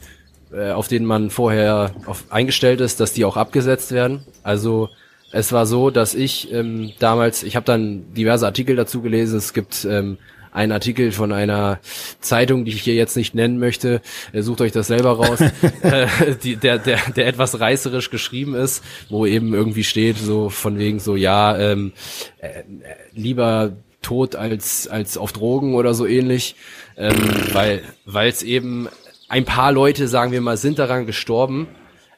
äh, auf denen man vorher auf, eingestellt ist, dass die auch abgesetzt werden. Also es war so, dass ich ähm, damals, ich habe dann diverse Artikel dazu gelesen. Es gibt ähm, ein Artikel von einer Zeitung, die ich hier jetzt nicht nennen möchte. Äh, sucht euch das selber raus. [laughs] äh, die, der, der, der etwas reißerisch geschrieben ist, wo eben irgendwie steht, so von wegen so, ja, ähm, äh, lieber tot als, als auf Drogen oder so ähnlich. Ähm, weil weil es eben ein paar Leute, sagen wir mal, sind daran gestorben.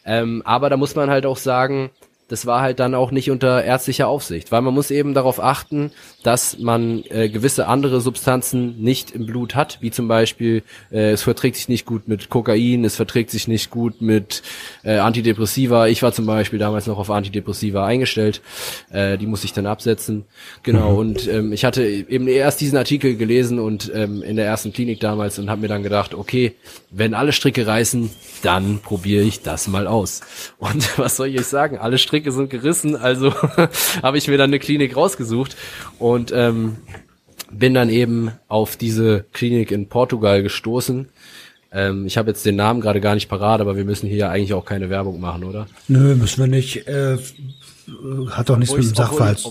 Ähm, aber da muss man halt auch sagen, das war halt dann auch nicht unter ärztlicher Aufsicht, weil man muss eben darauf achten, dass man äh, gewisse andere Substanzen nicht im Blut hat, wie zum Beispiel äh, es verträgt sich nicht gut mit Kokain, es verträgt sich nicht gut mit äh, Antidepressiva. Ich war zum Beispiel damals noch auf Antidepressiva eingestellt, äh, die muss ich dann absetzen. Genau, mhm. und ähm, ich hatte eben erst diesen Artikel gelesen und ähm, in der ersten Klinik damals und habe mir dann gedacht, okay, wenn alle Stricke reißen, dann probiere ich das mal aus. Und [laughs] was soll ich euch sagen? Alle Stricke sind gerissen, also [laughs] habe ich mir dann eine Klinik rausgesucht und ähm, bin dann eben auf diese Klinik in Portugal gestoßen. Ähm, ich habe jetzt den Namen gerade gar nicht parat, aber wir müssen hier ja eigentlich auch keine Werbung machen, oder? Nö, müssen wir nicht. Äh, hat doch nichts obwohl mit dem Sachverhalt.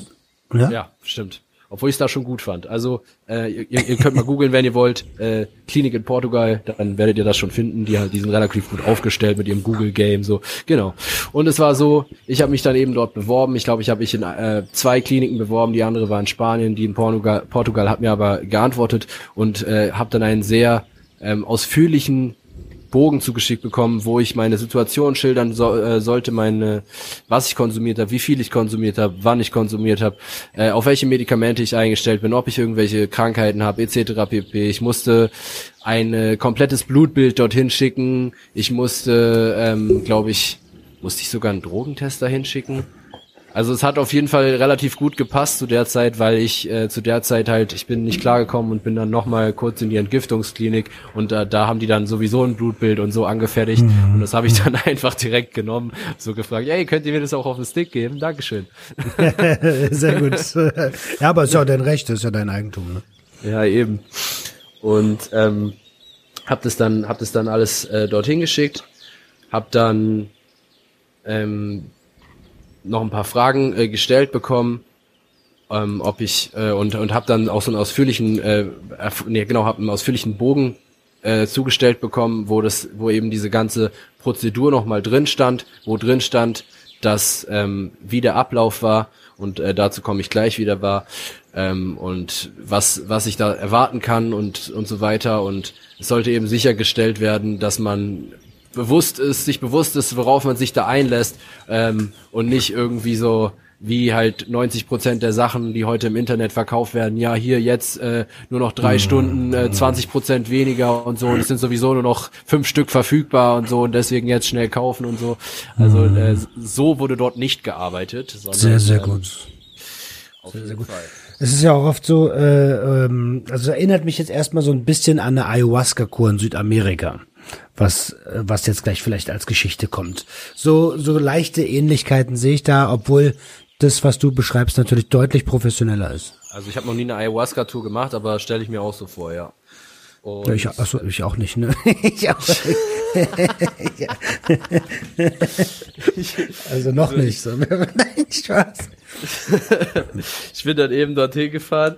Ja? ja, stimmt obwohl ich es da schon gut fand. Also äh, ihr, ihr könnt mal googeln, wenn ihr wollt, äh, Klinik in Portugal, dann werdet ihr das schon finden. Die, die sind relativ gut aufgestellt mit ihrem Google Game, so genau. Und es war so, ich habe mich dann eben dort beworben. Ich glaube, ich habe mich in äh, zwei Kliniken beworben. Die andere war in Spanien, die in Portugal. Portugal hat mir aber geantwortet und äh, habe dann einen sehr ähm, ausführlichen Bogen zugeschickt bekommen, wo ich meine Situation schildern so, äh, sollte, meine, was ich konsumiert habe, wie viel ich konsumiert habe, wann ich konsumiert habe, äh, auf welche Medikamente ich eingestellt bin, ob ich irgendwelche Krankheiten habe, etc. pp. Ich musste ein äh, komplettes Blutbild dorthin schicken. Ich musste, ähm, glaube ich, musste ich sogar einen Drogentest dahin schicken. Also es hat auf jeden Fall relativ gut gepasst zu der Zeit, weil ich äh, zu der Zeit halt, ich bin nicht klargekommen und bin dann nochmal kurz in die Entgiftungsklinik und äh, da haben die dann sowieso ein Blutbild und so angefertigt mhm. und das habe ich dann [laughs] einfach direkt genommen, so gefragt, hey, könnt ihr mir das auch auf den Stick geben? Dankeschön. [laughs] Sehr gut. [laughs] Ja, aber ist ja dein Recht, ist ja dein Eigentum. Ne? Ja, eben. Und ähm, hab das dann, hab das dann alles äh, dorthin geschickt, hab dann ähm, noch ein paar Fragen äh, gestellt bekommen, ähm, ob ich äh, und und habe dann auch so einen ausführlichen, äh, nee, genau, habe einen ausführlichen Bogen äh, zugestellt bekommen, wo das, wo eben diese ganze Prozedur noch mal drin stand, wo drin stand, dass ähm, wie der Ablauf war und äh, dazu komme ich gleich wieder war ähm, und was was ich da erwarten kann und und so weiter. Und es sollte eben sichergestellt werden, dass man bewusst ist, sich bewusst ist, worauf man sich da einlässt ähm, und nicht irgendwie so wie halt 90 Prozent der Sachen, die heute im Internet verkauft werden, ja hier jetzt äh, nur noch drei mhm. Stunden, äh, 20 Prozent weniger und so und es sind sowieso nur noch fünf Stück verfügbar und so und deswegen jetzt schnell kaufen und so. Also mhm. äh, so wurde dort nicht gearbeitet. Sondern, sehr, sehr ähm, gut. Sehr, sehr gut. Fall. Es ist ja auch oft so, äh, ähm, also erinnert mich jetzt erstmal so ein bisschen an eine Ayahuasca-Kur in Südamerika was, was jetzt gleich vielleicht als Geschichte kommt. So, so leichte Ähnlichkeiten sehe ich da, obwohl das, was du beschreibst, natürlich deutlich professioneller ist. Also ich habe noch nie eine Ayahuasca-Tour gemacht, aber stelle ich mir auch so vor, ja. Und ja, ich, achso, ich auch nicht, ne? [laughs] ich auch. [laughs] also noch also nicht. So. [laughs] Nein, Spaß. ich bin dann eben dorthin gefahren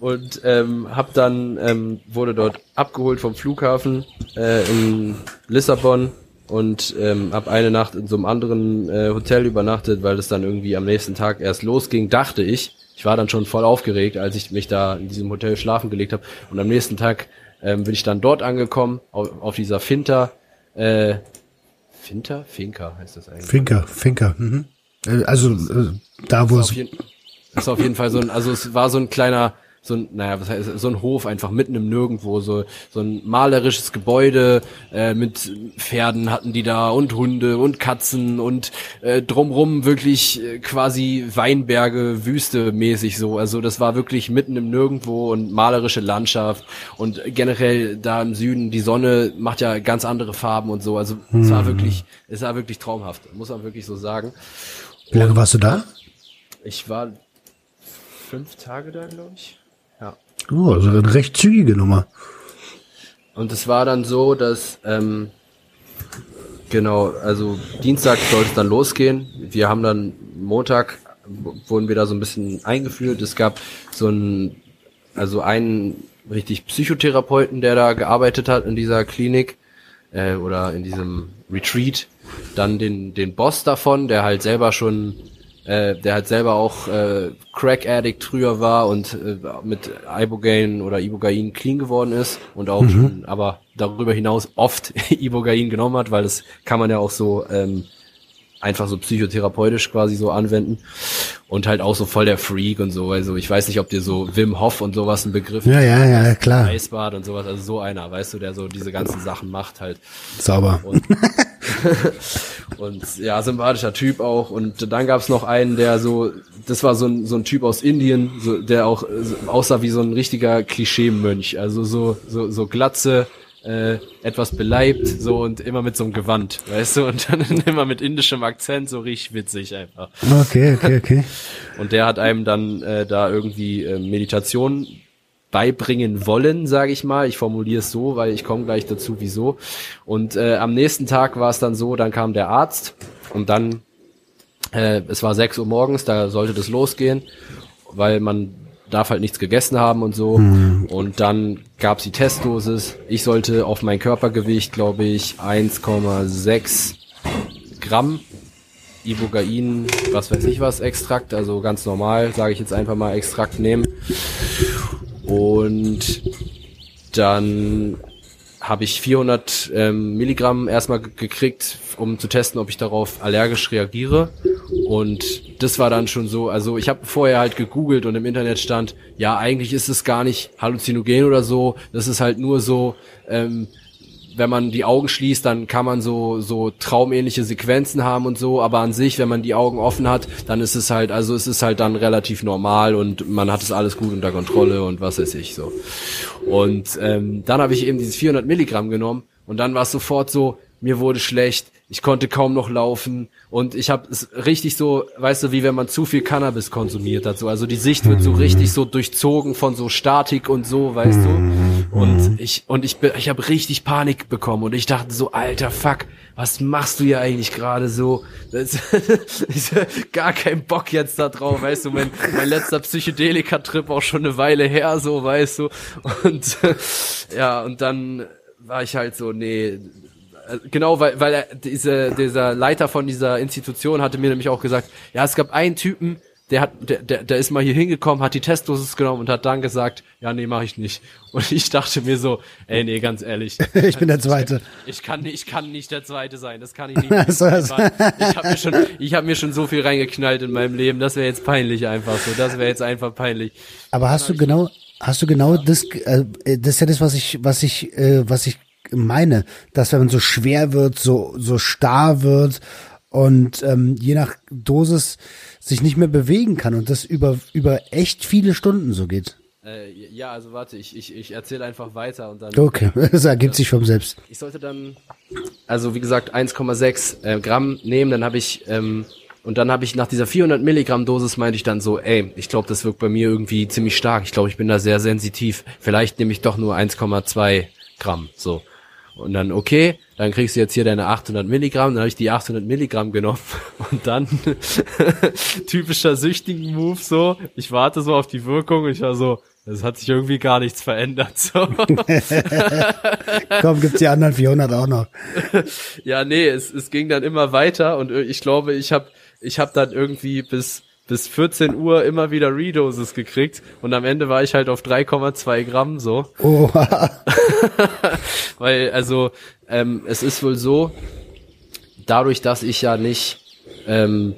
und ähm, hab dann ähm, wurde dort abgeholt vom Flughafen äh, in Lissabon und ähm, habe eine Nacht in so einem anderen äh, Hotel übernachtet, weil es dann irgendwie am nächsten Tag erst losging, dachte ich. Ich war dann schon voll aufgeregt, als ich mich da in diesem Hotel schlafen gelegt habe. Und am nächsten Tag ähm, bin ich dann dort angekommen, auf, auf dieser Finta. Äh, Finta? Finca heißt das eigentlich. Finca, Finca. Mhm. Äh, also äh, da wo es... Ist auf jeden Fall so ein, also es war so ein kleiner so ein, naja, was heißt, so ein Hof einfach mitten im Nirgendwo, so, so ein malerisches Gebäude äh, mit Pferden hatten die da und Hunde und Katzen und äh, drumrum wirklich äh, quasi Weinberge, Wüste mäßig so. Also das war wirklich mitten im Nirgendwo und malerische Landschaft und generell da im Süden, die Sonne macht ja ganz andere Farben und so. Also hm. es war hm. wirklich, es war wirklich traumhaft, muss man wirklich so sagen. Wie lange warst du da? Ich war fünf Tage da, glaube ich. Oh, also eine recht zügige Nummer. Und es war dann so, dass, ähm, genau, also Dienstag sollte es dann losgehen. Wir haben dann Montag, wurden wir da so ein bisschen eingeführt. Es gab so einen, also einen richtig Psychotherapeuten, der da gearbeitet hat in dieser Klinik äh, oder in diesem Retreat. Dann den, den Boss davon, der halt selber schon äh, der halt selber auch äh, Crack Addict früher war und äh, mit Ibogaine oder Ibogain clean geworden ist und auch mhm. schon, aber darüber hinaus oft [laughs] Ibogain genommen hat, weil das kann man ja auch so ähm, einfach so psychotherapeutisch quasi so anwenden und halt auch so voll der Freak und so. Also ich weiß nicht, ob dir so Wim Hof und sowas ein Begriff Ja, ja, ja, klar. Eisbad und sowas, also so einer, weißt du, der so diese ganzen Sachen macht halt. Sauber. Und, [laughs] und ja, sympathischer Typ auch. Und dann gab's noch einen, der so, das war so ein, so ein Typ aus Indien, so, der auch so, aussah wie so ein richtiger Klischee-Mönch. Also so, so, so glatze, äh, etwas beleibt, so und immer mit so einem Gewand, weißt du, und dann [laughs] immer mit indischem Akzent, so richtig witzig einfach. Okay, okay, okay. [laughs] Und der hat einem dann äh, da irgendwie äh, Meditation beibringen wollen, sage ich mal. Ich formuliere es so, weil ich komme gleich dazu, wieso. Und äh, am nächsten Tag war es dann so, dann kam der Arzt und dann, äh, es war 6 Uhr morgens, da sollte das losgehen, weil man darf halt nichts gegessen haben und so. Mhm. Und dann gab's die Testdosis. Ich sollte auf mein Körpergewicht, glaube ich, 1,6 Gramm Ibogain, was weiß ich was, Extrakt, also ganz normal, sage ich jetzt einfach mal, Extrakt nehmen. Und dann habe ich 400 ähm, Milligramm erstmal gekriegt, um zu testen, ob ich darauf allergisch reagiere. Und das war dann schon so, also ich habe vorher halt gegoogelt und im Internet stand, ja, eigentlich ist es gar nicht halluzinogen oder so, das ist halt nur so, ähm, wenn man die Augen schließt, dann kann man so so traumähnliche Sequenzen haben und so, aber an sich, wenn man die Augen offen hat, dann ist es halt, also es ist halt dann relativ normal und man hat es alles gut unter Kontrolle und was weiß ich so. Und ähm, dann habe ich eben dieses 400 Milligramm genommen und dann war es sofort so, mir wurde schlecht, ich konnte kaum noch laufen und ich habe es richtig so, weißt du, wie wenn man zu viel Cannabis konsumiert hat, so also die Sicht wird so richtig so durchzogen von so Statik und so, weißt du? Und ich und ich ich habe richtig Panik bekommen und ich dachte so, alter Fuck, was machst du hier eigentlich gerade so? Das, [laughs] ist gar kein Bock jetzt da drauf, weißt du, mein, mein letzter Psychedelika-Trip auch schon eine Weile her, so, weißt du. Und [laughs] ja, und dann war ich halt so, nee, Genau, weil, weil er, diese, dieser Leiter von dieser Institution hatte mir nämlich auch gesagt, ja, es gab einen Typen, der hat, der, der, der ist mal hier hingekommen, hat die Testdosis genommen und hat dann gesagt, ja, nee, mache ich nicht. Und ich dachte mir so, ey, nee, ganz ehrlich. [laughs] Ich bin der Zweite. Ich kann, nicht- ich kann nicht der Zweite sein, das kann ich [laughs] nicht. So, also- Ich habe mir schon, ich habe mir schon so viel reingeknallt in meinem Leben, das wäre jetzt peinlich einfach so, das wäre jetzt einfach peinlich. Aber hast du genau, hast du genau das, äh, das ist ja das, was ich, was ich, äh, was ich meine, dass wenn man so schwer wird, so, so starr wird und ähm, je nach Dosis sich nicht mehr bewegen kann und das über, über echt viele Stunden so geht. Äh, ja, also warte, ich, ich, ich erzähle einfach weiter und dann. Okay, [laughs] das ergibt sich vom selbst. Ich sollte dann, also wie gesagt, 1,6 äh, Gramm nehmen, dann habe ich, ähm, und dann habe ich nach dieser 400 Milligramm Dosis meinte ich dann so, ey, ich glaube, das wirkt bei mir irgendwie ziemlich stark. Ich glaube, ich bin da sehr sensitiv. Vielleicht nehme ich doch nur 1,2 Gramm, so. Und dann, okay, dann kriegst du jetzt hier deine 800 Milligramm. Dann habe ich die 800 Milligramm genommen [laughs] und dann [laughs] typischer süchtigen Move so. Ich warte so auf die Wirkung ich war so, es hat sich irgendwie gar nichts verändert. So. Komm, gibt's die anderen 400 auch noch. [laughs] Ja, nee, es, es ging dann immer weiter und ich glaube, ich habe ich hab dann irgendwie bis bis 14 Uhr immer wieder Redoses gekriegt und am Ende war ich halt auf 3,2 Gramm so, Oh, weil also ähm, es ist wohl so, dadurch, dass ich ja nicht ähm,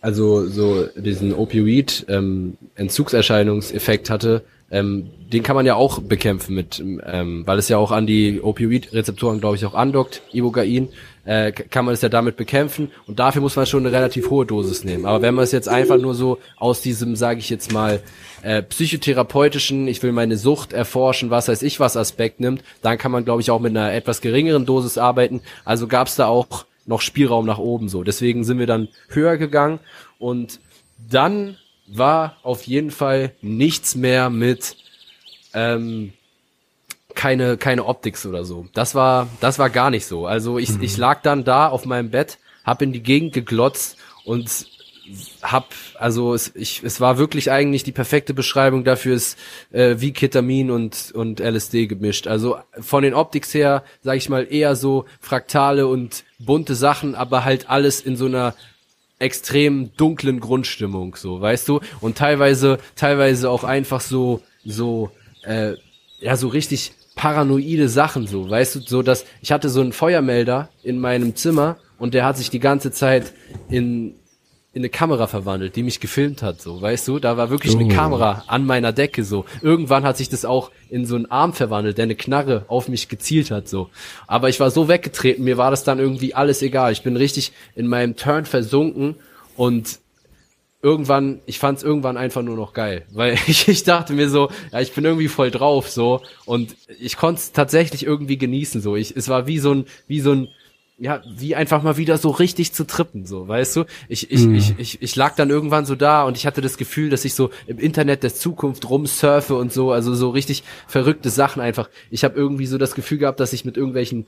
also so diesen Opioid ähm, Entzugserscheinungseffekt hatte, ähm, den kann man ja auch bekämpfen mit, ähm, weil es ja auch an die Opioid-Rezeptoren, glaube ich, auch andockt, Ibogain, äh, kann man es ja damit bekämpfen und dafür muss man schon eine relativ hohe Dosis nehmen. Aber wenn man es jetzt einfach nur so aus diesem, sage ich jetzt mal, äh, psychotherapeutischen, ich will meine Sucht erforschen, was weiß ich was Aspekt nimmt, dann kann man, glaube ich, auch mit einer etwas geringeren Dosis arbeiten. Also gab es da auch noch Spielraum nach oben so. Deswegen sind wir dann höher gegangen und dann war auf jeden Fall nichts mehr mit ähm, keine keine Optics oder so. Das war das war gar nicht so. Also ich ich lag dann da auf meinem Bett, hab in die Gegend geglotzt und hab also es ich es war wirklich eigentlich die perfekte Beschreibung dafür ist äh, wie Ketamin und und LSD gemischt. Also von den Optics her sage ich mal eher so fraktale und bunte Sachen, aber halt alles in so einer extrem dunklen Grundstimmung, so, weißt du? Und teilweise, teilweise auch einfach so, so, äh, ja, so richtig paranoide Sachen, so, weißt du, so dass ich hatte so einen Feuermelder in meinem Zimmer und der hat sich die ganze Zeit in in eine Kamera verwandelt, die mich gefilmt hat, so, weißt du? Da war wirklich eine Kamera an meiner Decke, so. Irgendwann hat sich das auch in so einen Arm verwandelt, der eine Knarre auf mich gezielt hat, so. Aber ich war so weggetreten, mir war das dann irgendwie alles egal. Ich bin richtig in meinem Turn versunken und irgendwann, ich fand es irgendwann einfach nur noch geil, [laughs] weil ich, ich dachte mir so, ja, ich bin irgendwie voll drauf, so, und ich konnte es tatsächlich irgendwie genießen, so. Ich, es war wie so ein, wie so ein, ja, wie einfach mal wieder so richtig zu trippen, so, weißt du? Ich, ich, ich, ich, ich lag dann irgendwann so da und ich hatte das Gefühl, dass ich so im Internet der Zukunft rumsurfe und so, also so richtig verrückte Sachen einfach. Ich habe irgendwie so das Gefühl gehabt, dass ich mit irgendwelchen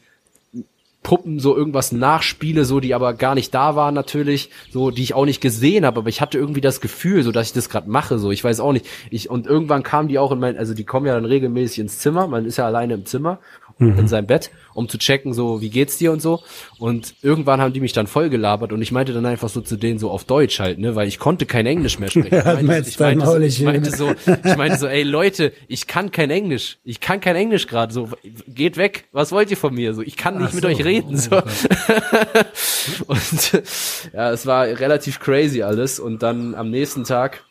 Puppen so irgendwas nachspiele, so die aber gar nicht da waren natürlich, so die ich auch nicht gesehen habe, aber ich hatte irgendwie das Gefühl, so dass ich das gerade mache, so ich weiß auch nicht. Ich und irgendwann kamen die auch in mein, also die kommen ja dann regelmäßig ins Zimmer, man ist ja alleine im Zimmer in seinem Bett, um zu checken, so wie geht's dir und so. Und irgendwann haben die mich dann voll gelabert und ich meinte dann einfach so zu denen so auf Deutsch halt, ne, weil ich konnte kein Englisch mehr sprechen. [laughs] Ja, ich, meinte, ich, meinte so, ich meinte so, ich meinte so, ey Leute, ich kann kein Englisch, ich kann kein Englisch gerade, so geht weg, was wollt ihr von mir, so ich kann nicht mit euch reden, so. [laughs] und ja, es war relativ crazy alles. Und dann am nächsten Tag,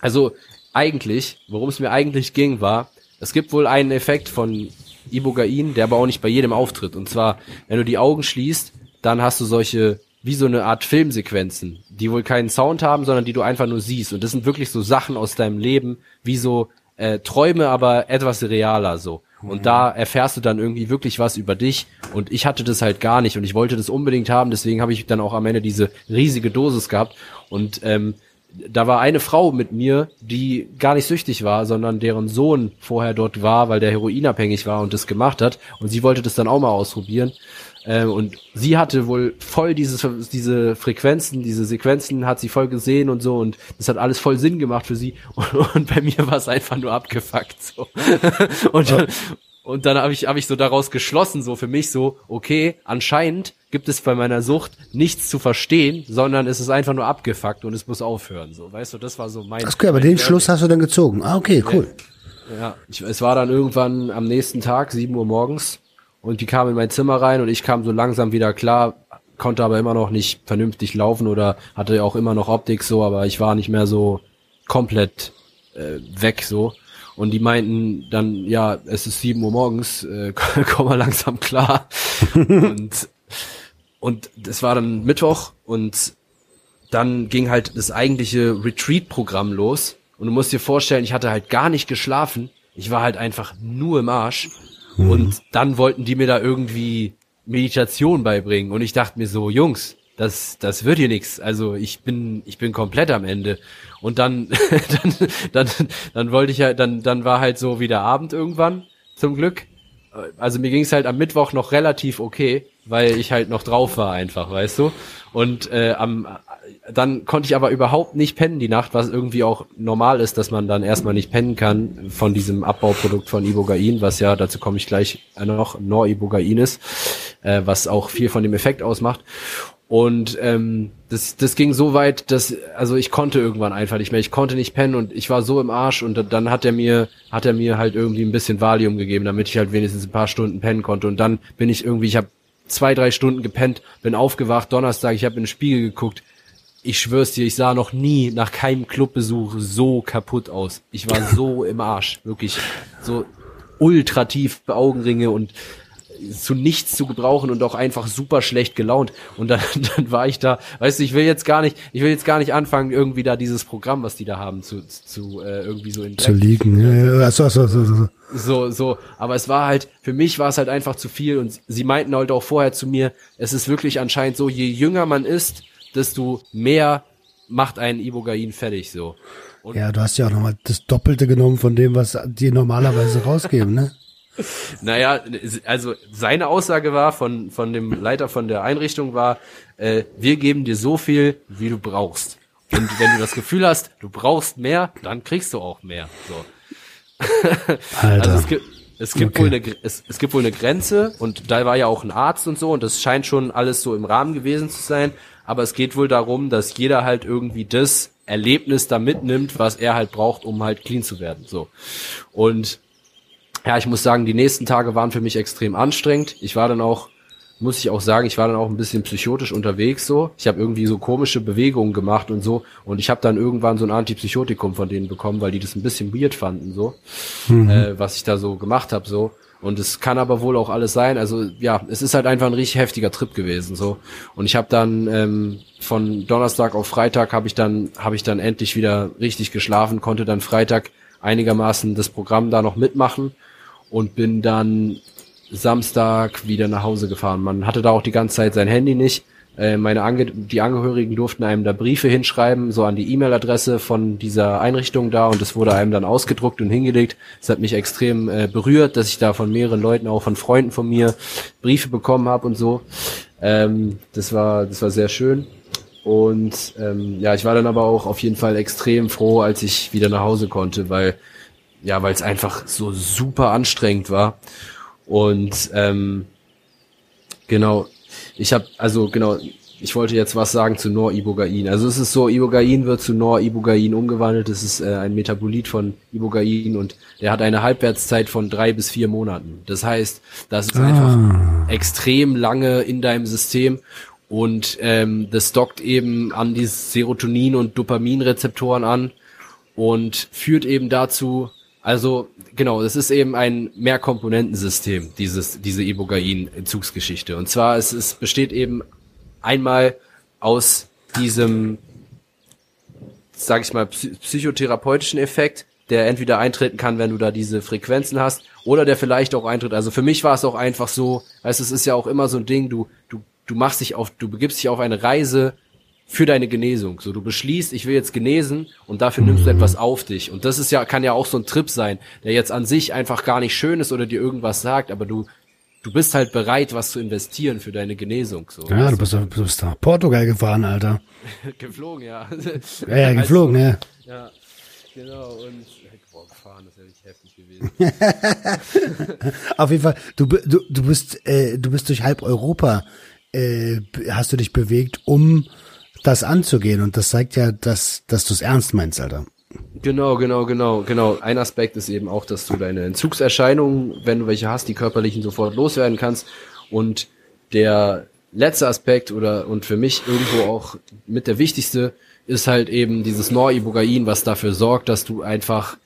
also eigentlich, worum es mir eigentlich ging, war, es gibt wohl einen Effekt von Ibogain, der aber auch nicht bei jedem auftritt. Und zwar, wenn du die Augen schließt, dann hast du solche, wie so eine Art Filmsequenzen, die wohl keinen Sound haben, sondern die du einfach nur siehst. Und das sind wirklich so Sachen aus deinem Leben, wie so äh, Träume, aber etwas realer so. Und da erfährst du dann irgendwie wirklich was über dich. Und ich hatte das halt gar nicht und ich wollte das unbedingt haben. Deswegen habe ich dann auch am Ende diese riesige Dosis gehabt. Und ähm, da war eine Frau mit mir, die gar nicht süchtig war, sondern deren Sohn vorher dort war, weil der heroinabhängig war und das gemacht hat. Und sie wollte das dann auch mal ausprobieren. Ähm, und sie hatte wohl voll diese, diese Frequenzen, diese Sequenzen hat sie voll gesehen und so. Und das hat alles voll Sinn gemacht für sie. Und, [laughs] und bei mir war es einfach nur abgefuckt. So. [laughs] Und, Und dann habe ich, hab ich so daraus geschlossen, so für mich so, okay, anscheinend gibt es bei meiner Sucht nichts zu verstehen, sondern es ist einfach nur abgefuckt und es muss aufhören. So, weißt du, das war so mein. Okay, aber den Schluss hast du dann gezogen. Ah, okay, cool. Ja, ich, es war dann irgendwann am nächsten Tag, 7 Uhr morgens, und die kam in mein Zimmer rein und ich kam so langsam wieder klar, konnte aber immer noch nicht vernünftig laufen oder hatte auch immer noch Optik so, aber ich war nicht mehr so komplett äh, weg so. Und die meinten dann, ja, es ist sieben Uhr morgens, äh, [laughs] komm mal langsam klar. und und es war dann Mittwoch und dann ging halt das eigentliche Retreat-Programm los. Und du musst dir vorstellen, ich hatte halt gar nicht geschlafen. Ich war halt einfach nur im Arsch. Mhm. Und dann wollten die mir da irgendwie Meditation beibringen. Und ich dachte mir so, Jungs, das, das wird hier nichts. Also ich bin, ich bin komplett am Ende. Und dann, [laughs] dann, dann, dann wollte ich ja, dann, dann war halt so wieder Abend irgendwann, zum Glück. Also mir ging es halt am Mittwoch noch relativ okay, weil ich halt noch drauf war einfach, weißt du. Und äh, am, dann konnte ich aber überhaupt nicht pennen die Nacht, was irgendwie auch normal ist, dass man dann erstmal nicht pennen kann von diesem Abbauprodukt von Ibogain, was ja, dazu komme ich gleich noch, Noribogain ist, äh, was auch viel von dem Effekt ausmacht. Und ähm, das, das ging so weit, dass also ich konnte irgendwann einfach nicht mehr. Ich konnte nicht pennen und ich war so im Arsch und dann hat er mir hat er mir halt irgendwie ein bisschen Valium gegeben, damit ich halt wenigstens ein paar Stunden pennen konnte. Und dann bin ich irgendwie, ich habe zwei drei Stunden gepennt, bin aufgewacht Donnerstag, ich habe in den Spiegel geguckt. Ich schwör's dir, ich sah noch nie nach keinem Clubbesuch so kaputt aus. Ich war so [laughs] im Arsch, wirklich so ultra tief Augenringe und zu nichts zu gebrauchen und auch einfach super schlecht gelaunt. Und dann, [laughs] dann war ich da, weißt du, ich will jetzt gar nicht, ich will jetzt gar nicht anfangen, irgendwie da dieses Programm, was die da haben, zu, zu äh, irgendwie so in Zu liegen. Ja, ja, so, so, so, so. So, so, aber es war halt, für mich war es halt einfach zu viel und sie meinten halt auch vorher zu mir, es ist wirklich anscheinend so, je jünger man ist, desto mehr macht einen Ibogain fertig, so. Und ja, du hast ja auch nochmal das Doppelte genommen von dem, was die normalerweise rausgeben, ne? Naja, also seine Aussage war von, von dem Leiter von der Einrichtung war, äh, wir geben dir so viel, wie du brauchst. Und wenn du das Gefühl hast, du brauchst mehr, dann kriegst du auch mehr. So. Alter. [laughs] Also es gibt, es gibt, okay. wohl eine, es, es gibt wohl eine Grenze und da war ja auch ein Arzt und so und das scheint schon alles so im Rahmen gewesen zu sein. Aber es geht wohl darum, dass jeder halt irgendwie das Erlebnis da mitnimmt, was er halt braucht, um halt clean zu werden. So. Und ja, ich muss sagen, die nächsten Tage waren für mich extrem anstrengend. Ich war dann auch, muss ich auch sagen, ich war dann auch ein bisschen psychotisch unterwegs so. Ich habe irgendwie so komische Bewegungen gemacht und so. Und ich habe dann irgendwann so ein Antipsychotikum von denen bekommen, weil die das ein bisschen weird fanden so, mhm. äh, was ich da so gemacht habe so. Und es kann aber wohl auch alles sein. Also ja, es ist halt einfach ein richtig heftiger Trip gewesen so. Und ich habe dann ähm, von Donnerstag auf Freitag habe ich dann habe ich dann endlich wieder richtig geschlafen, konnte dann Freitag einigermaßen das Programm da noch mitmachen und bin dann Samstag wieder nach Hause gefahren. Man hatte da auch die ganze Zeit sein Handy nicht. Äh, meine Ange die Angehörigen durften einem da Briefe hinschreiben, so an die E-Mail-Adresse von dieser Einrichtung da und es wurde einem dann ausgedruckt und hingelegt. Es hat mich extrem äh, berührt, dass ich da von mehreren Leuten, auch von Freunden von mir, Briefe bekommen habe und so. Ähm, das war, das war sehr schön. Und ähm, ja, ich war dann aber auch auf jeden Fall extrem froh, als ich wieder nach Hause konnte, weil ja, weil es einfach so super anstrengend war. Und ähm, genau, ich habe, also genau, ich wollte jetzt was sagen zu Noribogain. Also es ist so, Ibogain wird zu Noribogain umgewandelt. Es ist äh, ein Metabolit von Ibogain und der hat eine Halbwertszeit von drei bis vier Monaten. Das heißt, das ist ah. einfach extrem lange in deinem System und ähm, das dockt eben an die Serotonin- und Dopaminrezeptoren an und führt eben dazu, also genau, es ist eben ein Mehrkomponentensystem, dieses, diese Ibogain-Entzugsgeschichte. Und zwar es, es besteht eben einmal aus diesem, sag ich mal, psychotherapeutischen Effekt, der entweder eintreten kann, wenn du da diese Frequenzen hast, oder der vielleicht auch eintritt. Also für mich war es auch einfach so, weißt, es ist ja auch immer so ein Ding, du, du, du machst dich auf, du begibst dich auf eine Reise für deine Genesung. So, du beschließt, ich will jetzt genesen und dafür nimmst du etwas auf dich. Und das ist ja, kann ja auch so ein Trip sein, der jetzt an sich einfach gar nicht schön ist oder dir irgendwas sagt, aber du, du bist halt bereit, was zu investieren für deine Genesung. So, ja, du bist, du bist nach Portugal gefahren, Alter. [laughs] geflogen, ja. Ja, ja, geflogen, also, ja. Ja, genau. Und Boah, gefahren, das wäre richtig heftig gewesen. [laughs] Auf jeden Fall, du, du, du bist, äh, du bist durch halb Europa, äh, hast du dich bewegt, um das anzugehen. Und das zeigt ja, dass, dass du es ernst meinst, Alter. Genau, genau, genau, genau. Ein Aspekt ist eben auch, dass du deine Entzugserscheinungen, wenn du welche hast, die körperlichen sofort loswerden kannst. Und der letzte Aspekt oder und für mich irgendwo auch mit der wichtigste ist halt eben dieses Noribogain, was dafür sorgt, dass du einfach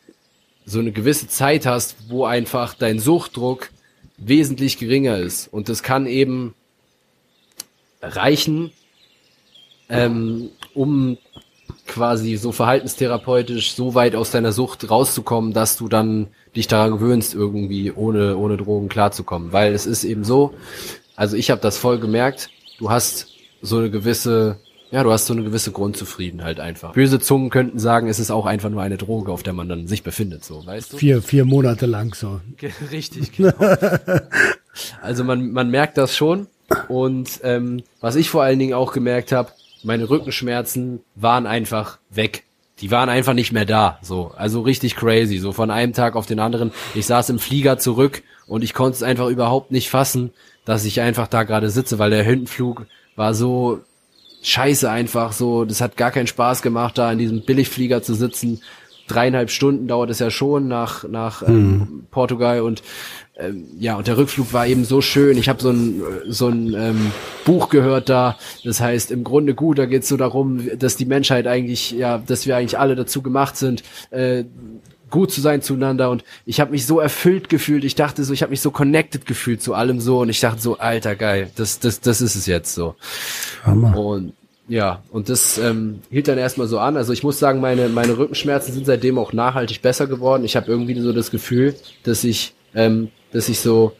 so eine gewisse Zeit hast, wo einfach dein Suchtdruck wesentlich geringer ist. Und das kann eben reichen, ähm, um quasi so verhaltenstherapeutisch so weit aus deiner Sucht rauszukommen, dass du dann dich daran gewöhnst, irgendwie ohne, ohne Drogen klarzukommen. Weil es ist eben so, also ich habe das voll gemerkt, du hast so eine gewisse, ja, du hast so eine gewisse Grundzufriedenheit einfach. Böse Zungen könnten sagen, es ist auch einfach nur eine Droge, auf der man dann sich befindet, so, weißt du? Vier, vier Monate lang so. [laughs] Richtig, genau. also man, man merkt das schon. Und ähm, was ich vor allen Dingen auch gemerkt habe, meine Rückenschmerzen waren einfach weg. Die waren einfach nicht mehr da, so. Also richtig crazy, so von einem Tag auf den anderen. Ich saß im Flieger zurück und ich konnte es einfach überhaupt nicht fassen, dass ich einfach da gerade sitze, weil der Hintenflug war so scheiße einfach so. Das hat gar keinen Spaß gemacht, da in diesem Billigflieger zu sitzen. Dreieinhalb Stunden dauert es ja schon nach, nach ähm, mhm. Portugal und ähm, ja, und der Rückflug war eben so schön. Ich habe so ein, so ein ähm, Buch gehört da, das heißt im Grunde gut, da geht es so darum, dass die Menschheit eigentlich, ja, dass wir eigentlich alle dazu gemacht sind, äh, gut zu sein zueinander und ich habe mich so erfüllt gefühlt, ich dachte so, ich habe mich so connected gefühlt zu allem so und ich dachte so, alter geil, das das das ist es jetzt so. Hammer. Und ja, und das ähm, hielt dann erstmal so an. Also ich muss sagen, meine meine Rückenschmerzen sind seitdem auch nachhaltig besser geworden. Ich habe irgendwie so das Gefühl, dass ich ähm, dass ich so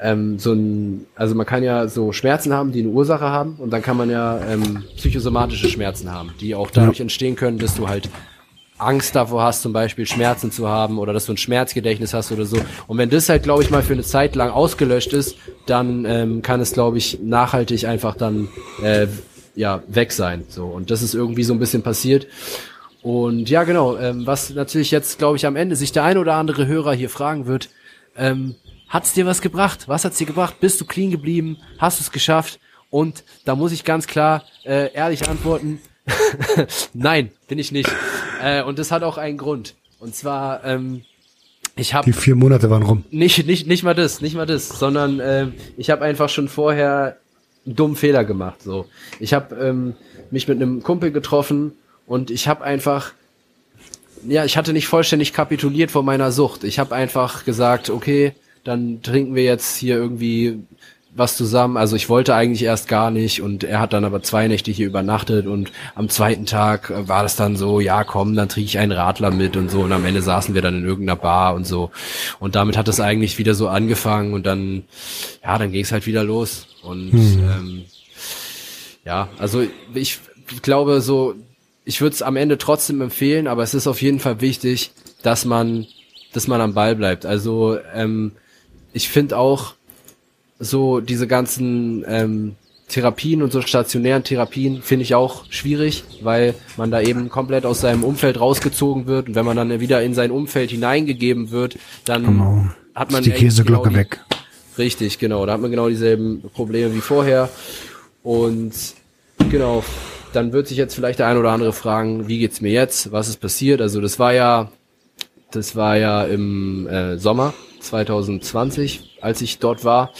ähm, so ein, also man kann ja so Schmerzen haben, die eine Ursache haben und dann kann man ja ähm, psychosomatische Schmerzen haben, die auch dadurch ja. entstehen können, dass du halt Angst davor hast, zum Beispiel Schmerzen zu haben oder dass du ein Schmerzgedächtnis hast oder so. Und wenn das halt, glaube ich, mal für eine Zeit lang ausgelöscht ist, dann ähm, kann es, glaube ich, nachhaltig einfach dann äh, ja weg sein. So und das ist irgendwie so ein bisschen passiert. Und ja, genau. Ähm, was natürlich jetzt, glaube ich, am Ende sich der ein oder andere Hörer hier fragen wird: ähm, Hat's dir was gebracht? Was hat's dir gebracht? Bist du clean geblieben? Hast du es geschafft? Und da muss ich ganz klar äh, ehrlich antworten, [laughs] Nein, bin ich nicht. Äh, und das hat auch einen Grund. Und zwar, ähm, ich habe die vier Monate waren rum. Nicht, nicht, nicht mal das, nicht mal das, sondern äh, ich habe einfach schon vorher einen dummen Fehler gemacht. So, ich habe ähm, mich mit einem Kumpel getroffen und ich habe einfach, ja, ich hatte nicht vollständig kapituliert vor meiner Sucht. Ich habe einfach gesagt, okay, dann trinken wir jetzt hier irgendwie was zusammen. Also ich wollte eigentlich erst gar nicht und er hat dann aber zwei Nächte hier übernachtet und am zweiten Tag äh, war das dann so, ja komm, dann trinke ich einen Radler mit und so und am Ende saßen wir dann in irgendeiner Bar und so und damit hat es eigentlich wieder so angefangen und dann, ja, dann ging es halt wieder los und hm. ähm, ja, also ich glaube so, ich würde es am Ende trotzdem empfehlen, aber es ist auf jeden Fall wichtig, dass man, dass man am Ball bleibt. Also ähm, ich finde auch, so diese ganzen ähm, Therapien und so stationären Therapien finde ich auch schwierig, weil man da eben komplett aus seinem Umfeld rausgezogen wird und wenn man dann wieder in sein Umfeld hineingegeben wird, dann genau. hat man Ist die Käseglocke genau die, weg. Richtig, genau, da hat man genau dieselben Probleme wie vorher und genau, dann wird sich jetzt vielleicht der ein oder andere fragen, wie geht's mir jetzt, was ist passiert? Also das war ja, das war ja im äh, Sommer 2020, als ich dort war.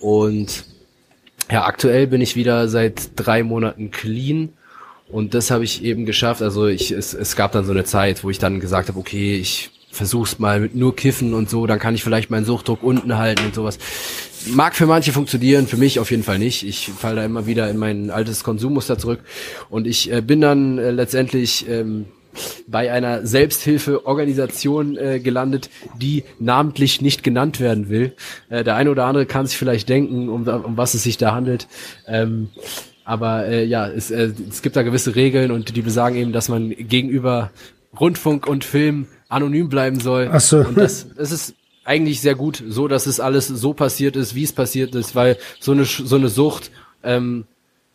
Und ja, aktuell bin ich wieder seit drei Monaten clean. Und das habe ich eben geschafft. Also ich, es, es gab dann so eine Zeit, wo ich dann gesagt habe, okay, ich versuch's mal mit nur Kiffen und so, dann kann ich vielleicht meinen Suchtdruck unten halten und sowas. Mag für manche funktionieren, für mich auf jeden Fall nicht. Ich falle da immer wieder in mein altes Konsummuster zurück. Und ich äh, bin dann äh, letztendlich ähm, bei einer Selbsthilfeorganisation äh, gelandet, die namentlich nicht genannt werden will. Äh, der eine oder andere kann sich vielleicht denken, um, um was es sich da handelt. Ähm, aber äh, ja, es, äh, es gibt da gewisse Regeln und die besagen eben, dass man gegenüber Rundfunk und Film anonym bleiben soll. Ach so. Und das, das ist eigentlich sehr gut, so dass es alles so passiert ist, wie es passiert ist, weil so eine so eine Sucht ähm,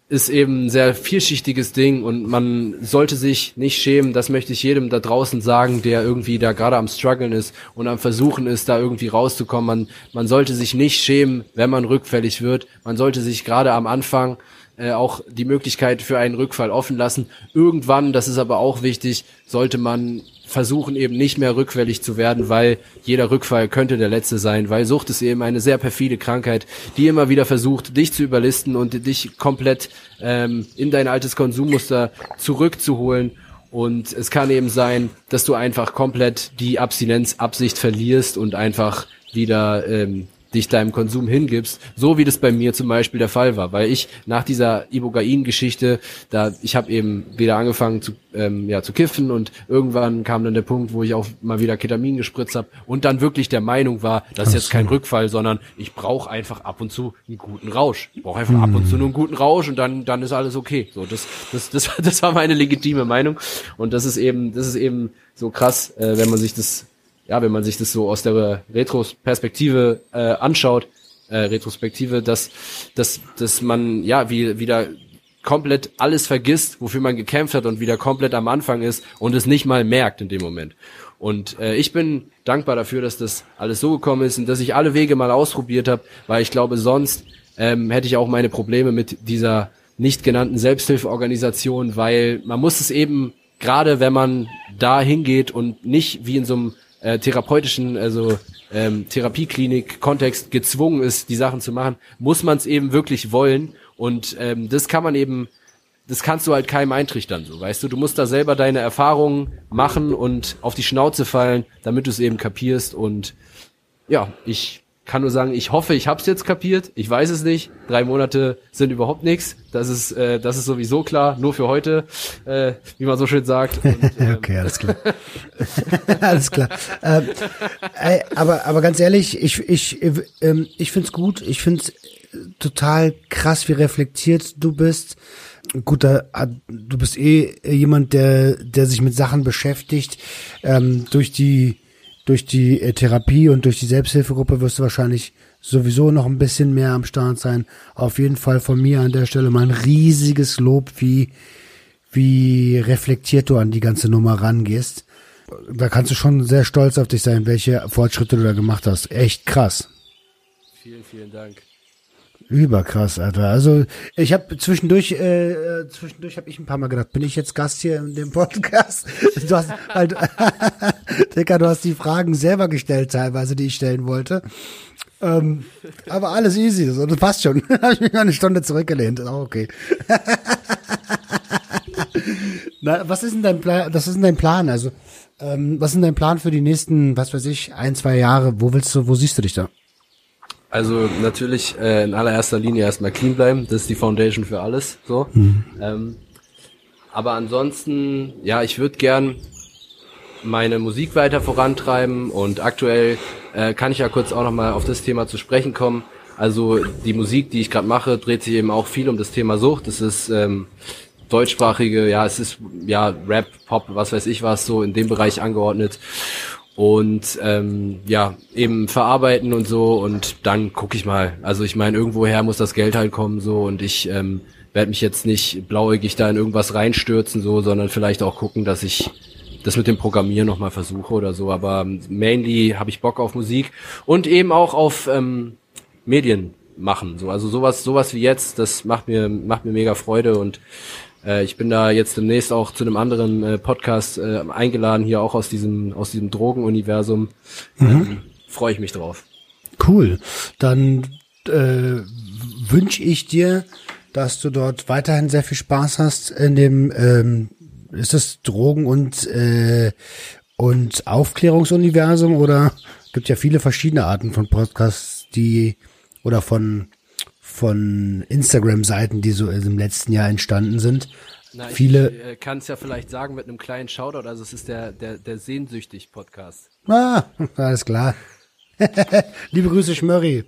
ist eben ein sehr vielschichtiges Ding und man sollte sich nicht schämen, das möchte ich jedem da draußen sagen, der irgendwie da gerade am struggeln ist und am versuchen ist, da irgendwie rauszukommen. Man, man sollte sich nicht schämen, wenn man rückfällig wird. Man sollte sich gerade am Anfang äh, auch die Möglichkeit für einen Rückfall offen lassen. Irgendwann, das ist aber auch wichtig, sollte man versuchen eben nicht mehr rückfällig zu werden, weil jeder Rückfall könnte der letzte sein, weil Sucht ist eben eine sehr perfide Krankheit, die immer wieder versucht, dich zu überlisten und dich komplett ähm, in dein altes Konsummuster zurückzuholen. Und es kann eben sein, dass du einfach komplett die Abstinenzabsicht verlierst und einfach wieder ähm, dich deinem Konsum hingibst, so wie das bei mir zum Beispiel der Fall war, weil ich nach dieser Ibogain-Geschichte, da ich habe eben wieder angefangen zu ähm, ja zu kiffen und irgendwann kam dann der Punkt, wo ich auch mal wieder Ketamin gespritzt habe und dann wirklich der Meinung war, das ist jetzt kein Rückfall, sondern ich brauche einfach ab und zu einen guten Rausch. Ich brauche einfach mhm. ab und zu nur einen guten Rausch und dann dann ist alles okay. So das das das [laughs] das war meine legitime Meinung und das ist eben das ist eben so krass, äh, wenn man sich das ja, wenn man sich das so aus der Retrospektive äh, anschaut, äh, Retrospektive, dass, dass, dass man ja wie, wieder komplett alles vergisst, wofür man gekämpft hat und wieder komplett am Anfang ist und es nicht mal merkt in dem Moment. Und äh, ich bin dankbar dafür, dass das alles so gekommen ist und dass ich alle Wege mal ausprobiert habe, weil ich glaube, sonst ähm, hätte ich auch meine Probleme mit dieser nicht genannten Selbsthilfeorganisation, weil man muss es eben, gerade wenn man da hingeht und nicht wie in so einem äh, therapeutischen, also ähm, Therapieklinik-Kontext gezwungen ist, die Sachen zu machen, muss man es eben wirklich wollen. Und ähm, das kann man eben, das kannst du halt keinem eintrichtern, so, weißt du. Du musst da selber deine Erfahrungen machen und auf die Schnauze fallen, damit du es eben kapierst. Und ja, ich kann nur sagen, ich hoffe, ich hab's jetzt kapiert. Ich weiß es nicht. Drei Monate sind überhaupt nichts. Das ist, äh, das ist sowieso klar. Nur für heute, äh, wie man so schön sagt. [laughs] Und, ähm, okay, alles klar. [laughs] alles klar. Ähm, ey, aber, aber ganz ehrlich, ich, ich, ähm, ich find's gut. Ich find's total krass, wie reflektiert du bist. Gut, da, du bist eh jemand, der, der sich mit Sachen beschäftigt. Ähm, durch die durch die äh, Therapie und durch die Selbsthilfegruppe wirst du wahrscheinlich sowieso noch ein bisschen mehr am Start sein. Auf jeden Fall von mir an der Stelle mal ein riesiges Lob, wie, wie reflektiert du an die ganze Nummer rangehst. Da kannst du schon sehr stolz auf dich sein, welche Fortschritte du da gemacht hast. Echt krass. Vielen, vielen Dank. Überkrass, Alter. Also ich habe zwischendurch, äh, äh zwischendurch habe ich ein paar Mal gedacht, bin ich jetzt Gast hier in dem Podcast? Du hast halt, [laughs] Dicker, du hast die Fragen selber gestellt teilweise, die ich stellen wollte. Ähm, aber alles easy, das passt schon. [laughs] habe ich mich mal eine Stunde zurückgelehnt, auch okay. [laughs] Na, was ist denn dein Plan? Das ist denn dein Plan? Also, ähm, was ist denn dein Plan für die nächsten, was weiß ich, ein, zwei Jahre? Wo willst du, wo siehst du dich da? Also natürlich äh, in allererster Linie erstmal clean bleiben, das ist die Foundation für alles. So. Mhm. Ähm, aber ansonsten, ja, ich würde gern meine Musik weiter vorantreiben und aktuell äh, kann ich ja kurz auch nochmal auf das Thema zu sprechen kommen. Also die Musik, die ich gerade mache, dreht sich eben auch viel um das Thema Sucht. Das ist ähm, deutschsprachige, ja, es ist ja Rap, Pop, was weiß ich was, so in dem Bereich angeordnet und ähm, ja eben verarbeiten und so und dann gucke ich mal. Also ich meine, irgendwoher muss das Geld halt kommen so und ich ähm, werde mich jetzt nicht blauäugig da in irgendwas reinstürzen so, sondern vielleicht auch gucken, dass ich das mit dem Programmieren nochmal versuche oder so. Aber mainly habe ich Bock auf Musik und eben auch auf ähm, Medien machen. So, also sowas, sowas wie jetzt, das macht mir macht mir mega Freude und äh, ich bin da jetzt demnächst auch zu einem anderen äh, Podcast äh, eingeladen, hier auch aus diesem, aus diesem Drogenuniversum. Mhm. Ähm, Freue ich mich drauf. Cool. Dann äh, wünsche ich dir, dass du dort weiterhin sehr viel Spaß hast in dem ähm, ist das Drogen und äh, und Aufklärungsuniversum oder gibt ja viele verschiedene Arten von Podcasts, die oder von von Instagram-Seiten, die so im letzten Jahr entstanden sind. Na, Viele ich äh, kann es ja vielleicht sagen mit einem kleinen Shoutout, also es ist der, der, der Sehnsüchtig-Podcast. Ah, [laughs] alles klar. [laughs] Liebe Grüße, Schmörri.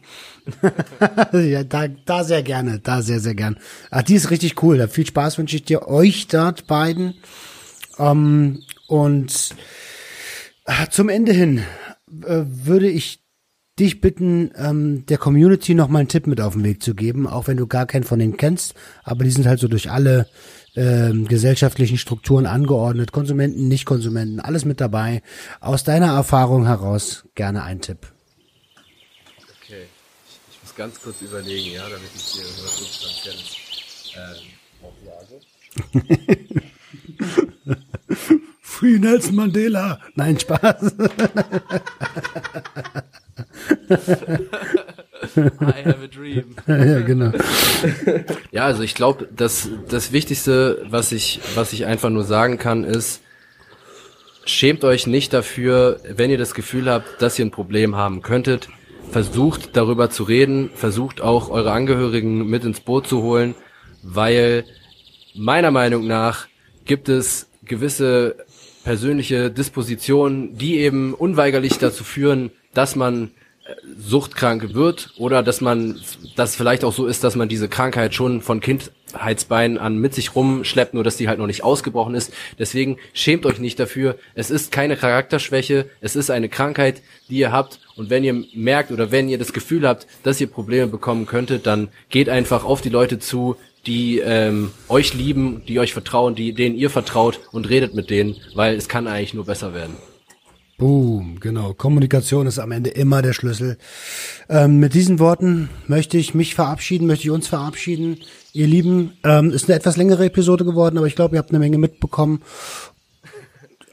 [laughs] ja, da, da sehr gerne, da sehr, sehr gern. Ach, die ist richtig cool. Da viel Spaß wünsche ich dir, euch dort beiden. Ähm, und äh, zum Ende hin äh, würde ich dich bitten, ähm, der Community noch mal einen Tipp mit auf den Weg zu geben, auch wenn du gar keinen von denen kennst, aber die sind halt so durch alle ähm, gesellschaftlichen Strukturen angeordnet, Konsumenten, Nicht-Konsumenten, alles mit dabei. Aus deiner Erfahrung heraus gerne ein Tipp. Okay, ich, ich muss ganz kurz überlegen, ja, damit ich hier substanzielles ähm, aufsage. [laughs] Free Nelson Mandela. Nein, Spaß. [laughs] [laughs] I have a dream. [laughs] ja, genau. Ja, also ich glaube, das, das Wichtigste, was ich, was ich einfach nur sagen kann, ist, schämt euch nicht dafür, wenn ihr das Gefühl habt, dass ihr ein Problem haben könntet. Versucht darüber zu reden, versucht auch eure Angehörigen mit ins Boot zu holen, weil meiner Meinung nach gibt es gewisse persönliche Dispositionen, die eben unweigerlich dazu führen, dass man äh, suchtkrank wird oder dass man, dass vielleicht auch so ist, dass man diese Krankheit schon von Kindheitsbeinen an mit sich rumschleppt, nur dass die halt noch nicht ausgebrochen ist. Deswegen schämt euch nicht dafür. Es ist keine Charakterschwäche, es ist eine Krankheit, die ihr habt. Und wenn ihr merkt oder wenn ihr das Gefühl habt, dass ihr Probleme bekommen könntet, dann geht einfach auf die Leute zu, die ähm, euch lieben, die euch vertrauen, die denen ihr vertraut und redet mit denen, weil es kann eigentlich nur besser werden. Boom, genau. Kommunikation ist am Ende immer der Schlüssel. Ähm, mit diesen Worten möchte ich mich verabschieden, möchte ich uns verabschieden. Ihr Lieben, ähm, ist eine etwas längere Episode geworden, aber ich glaube, ihr habt eine Menge mitbekommen. [laughs]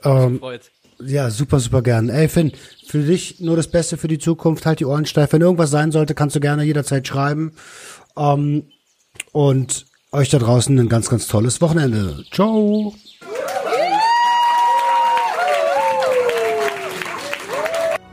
Ähm, ja, super, super gern. Ey, Finn, für dich nur das Beste für die Zukunft. Halt die Ohren steif. Wenn irgendwas sein sollte, kannst du gerne jederzeit schreiben. Ähm, und euch da draußen ein ganz, ganz tolles Wochenende. Ciao.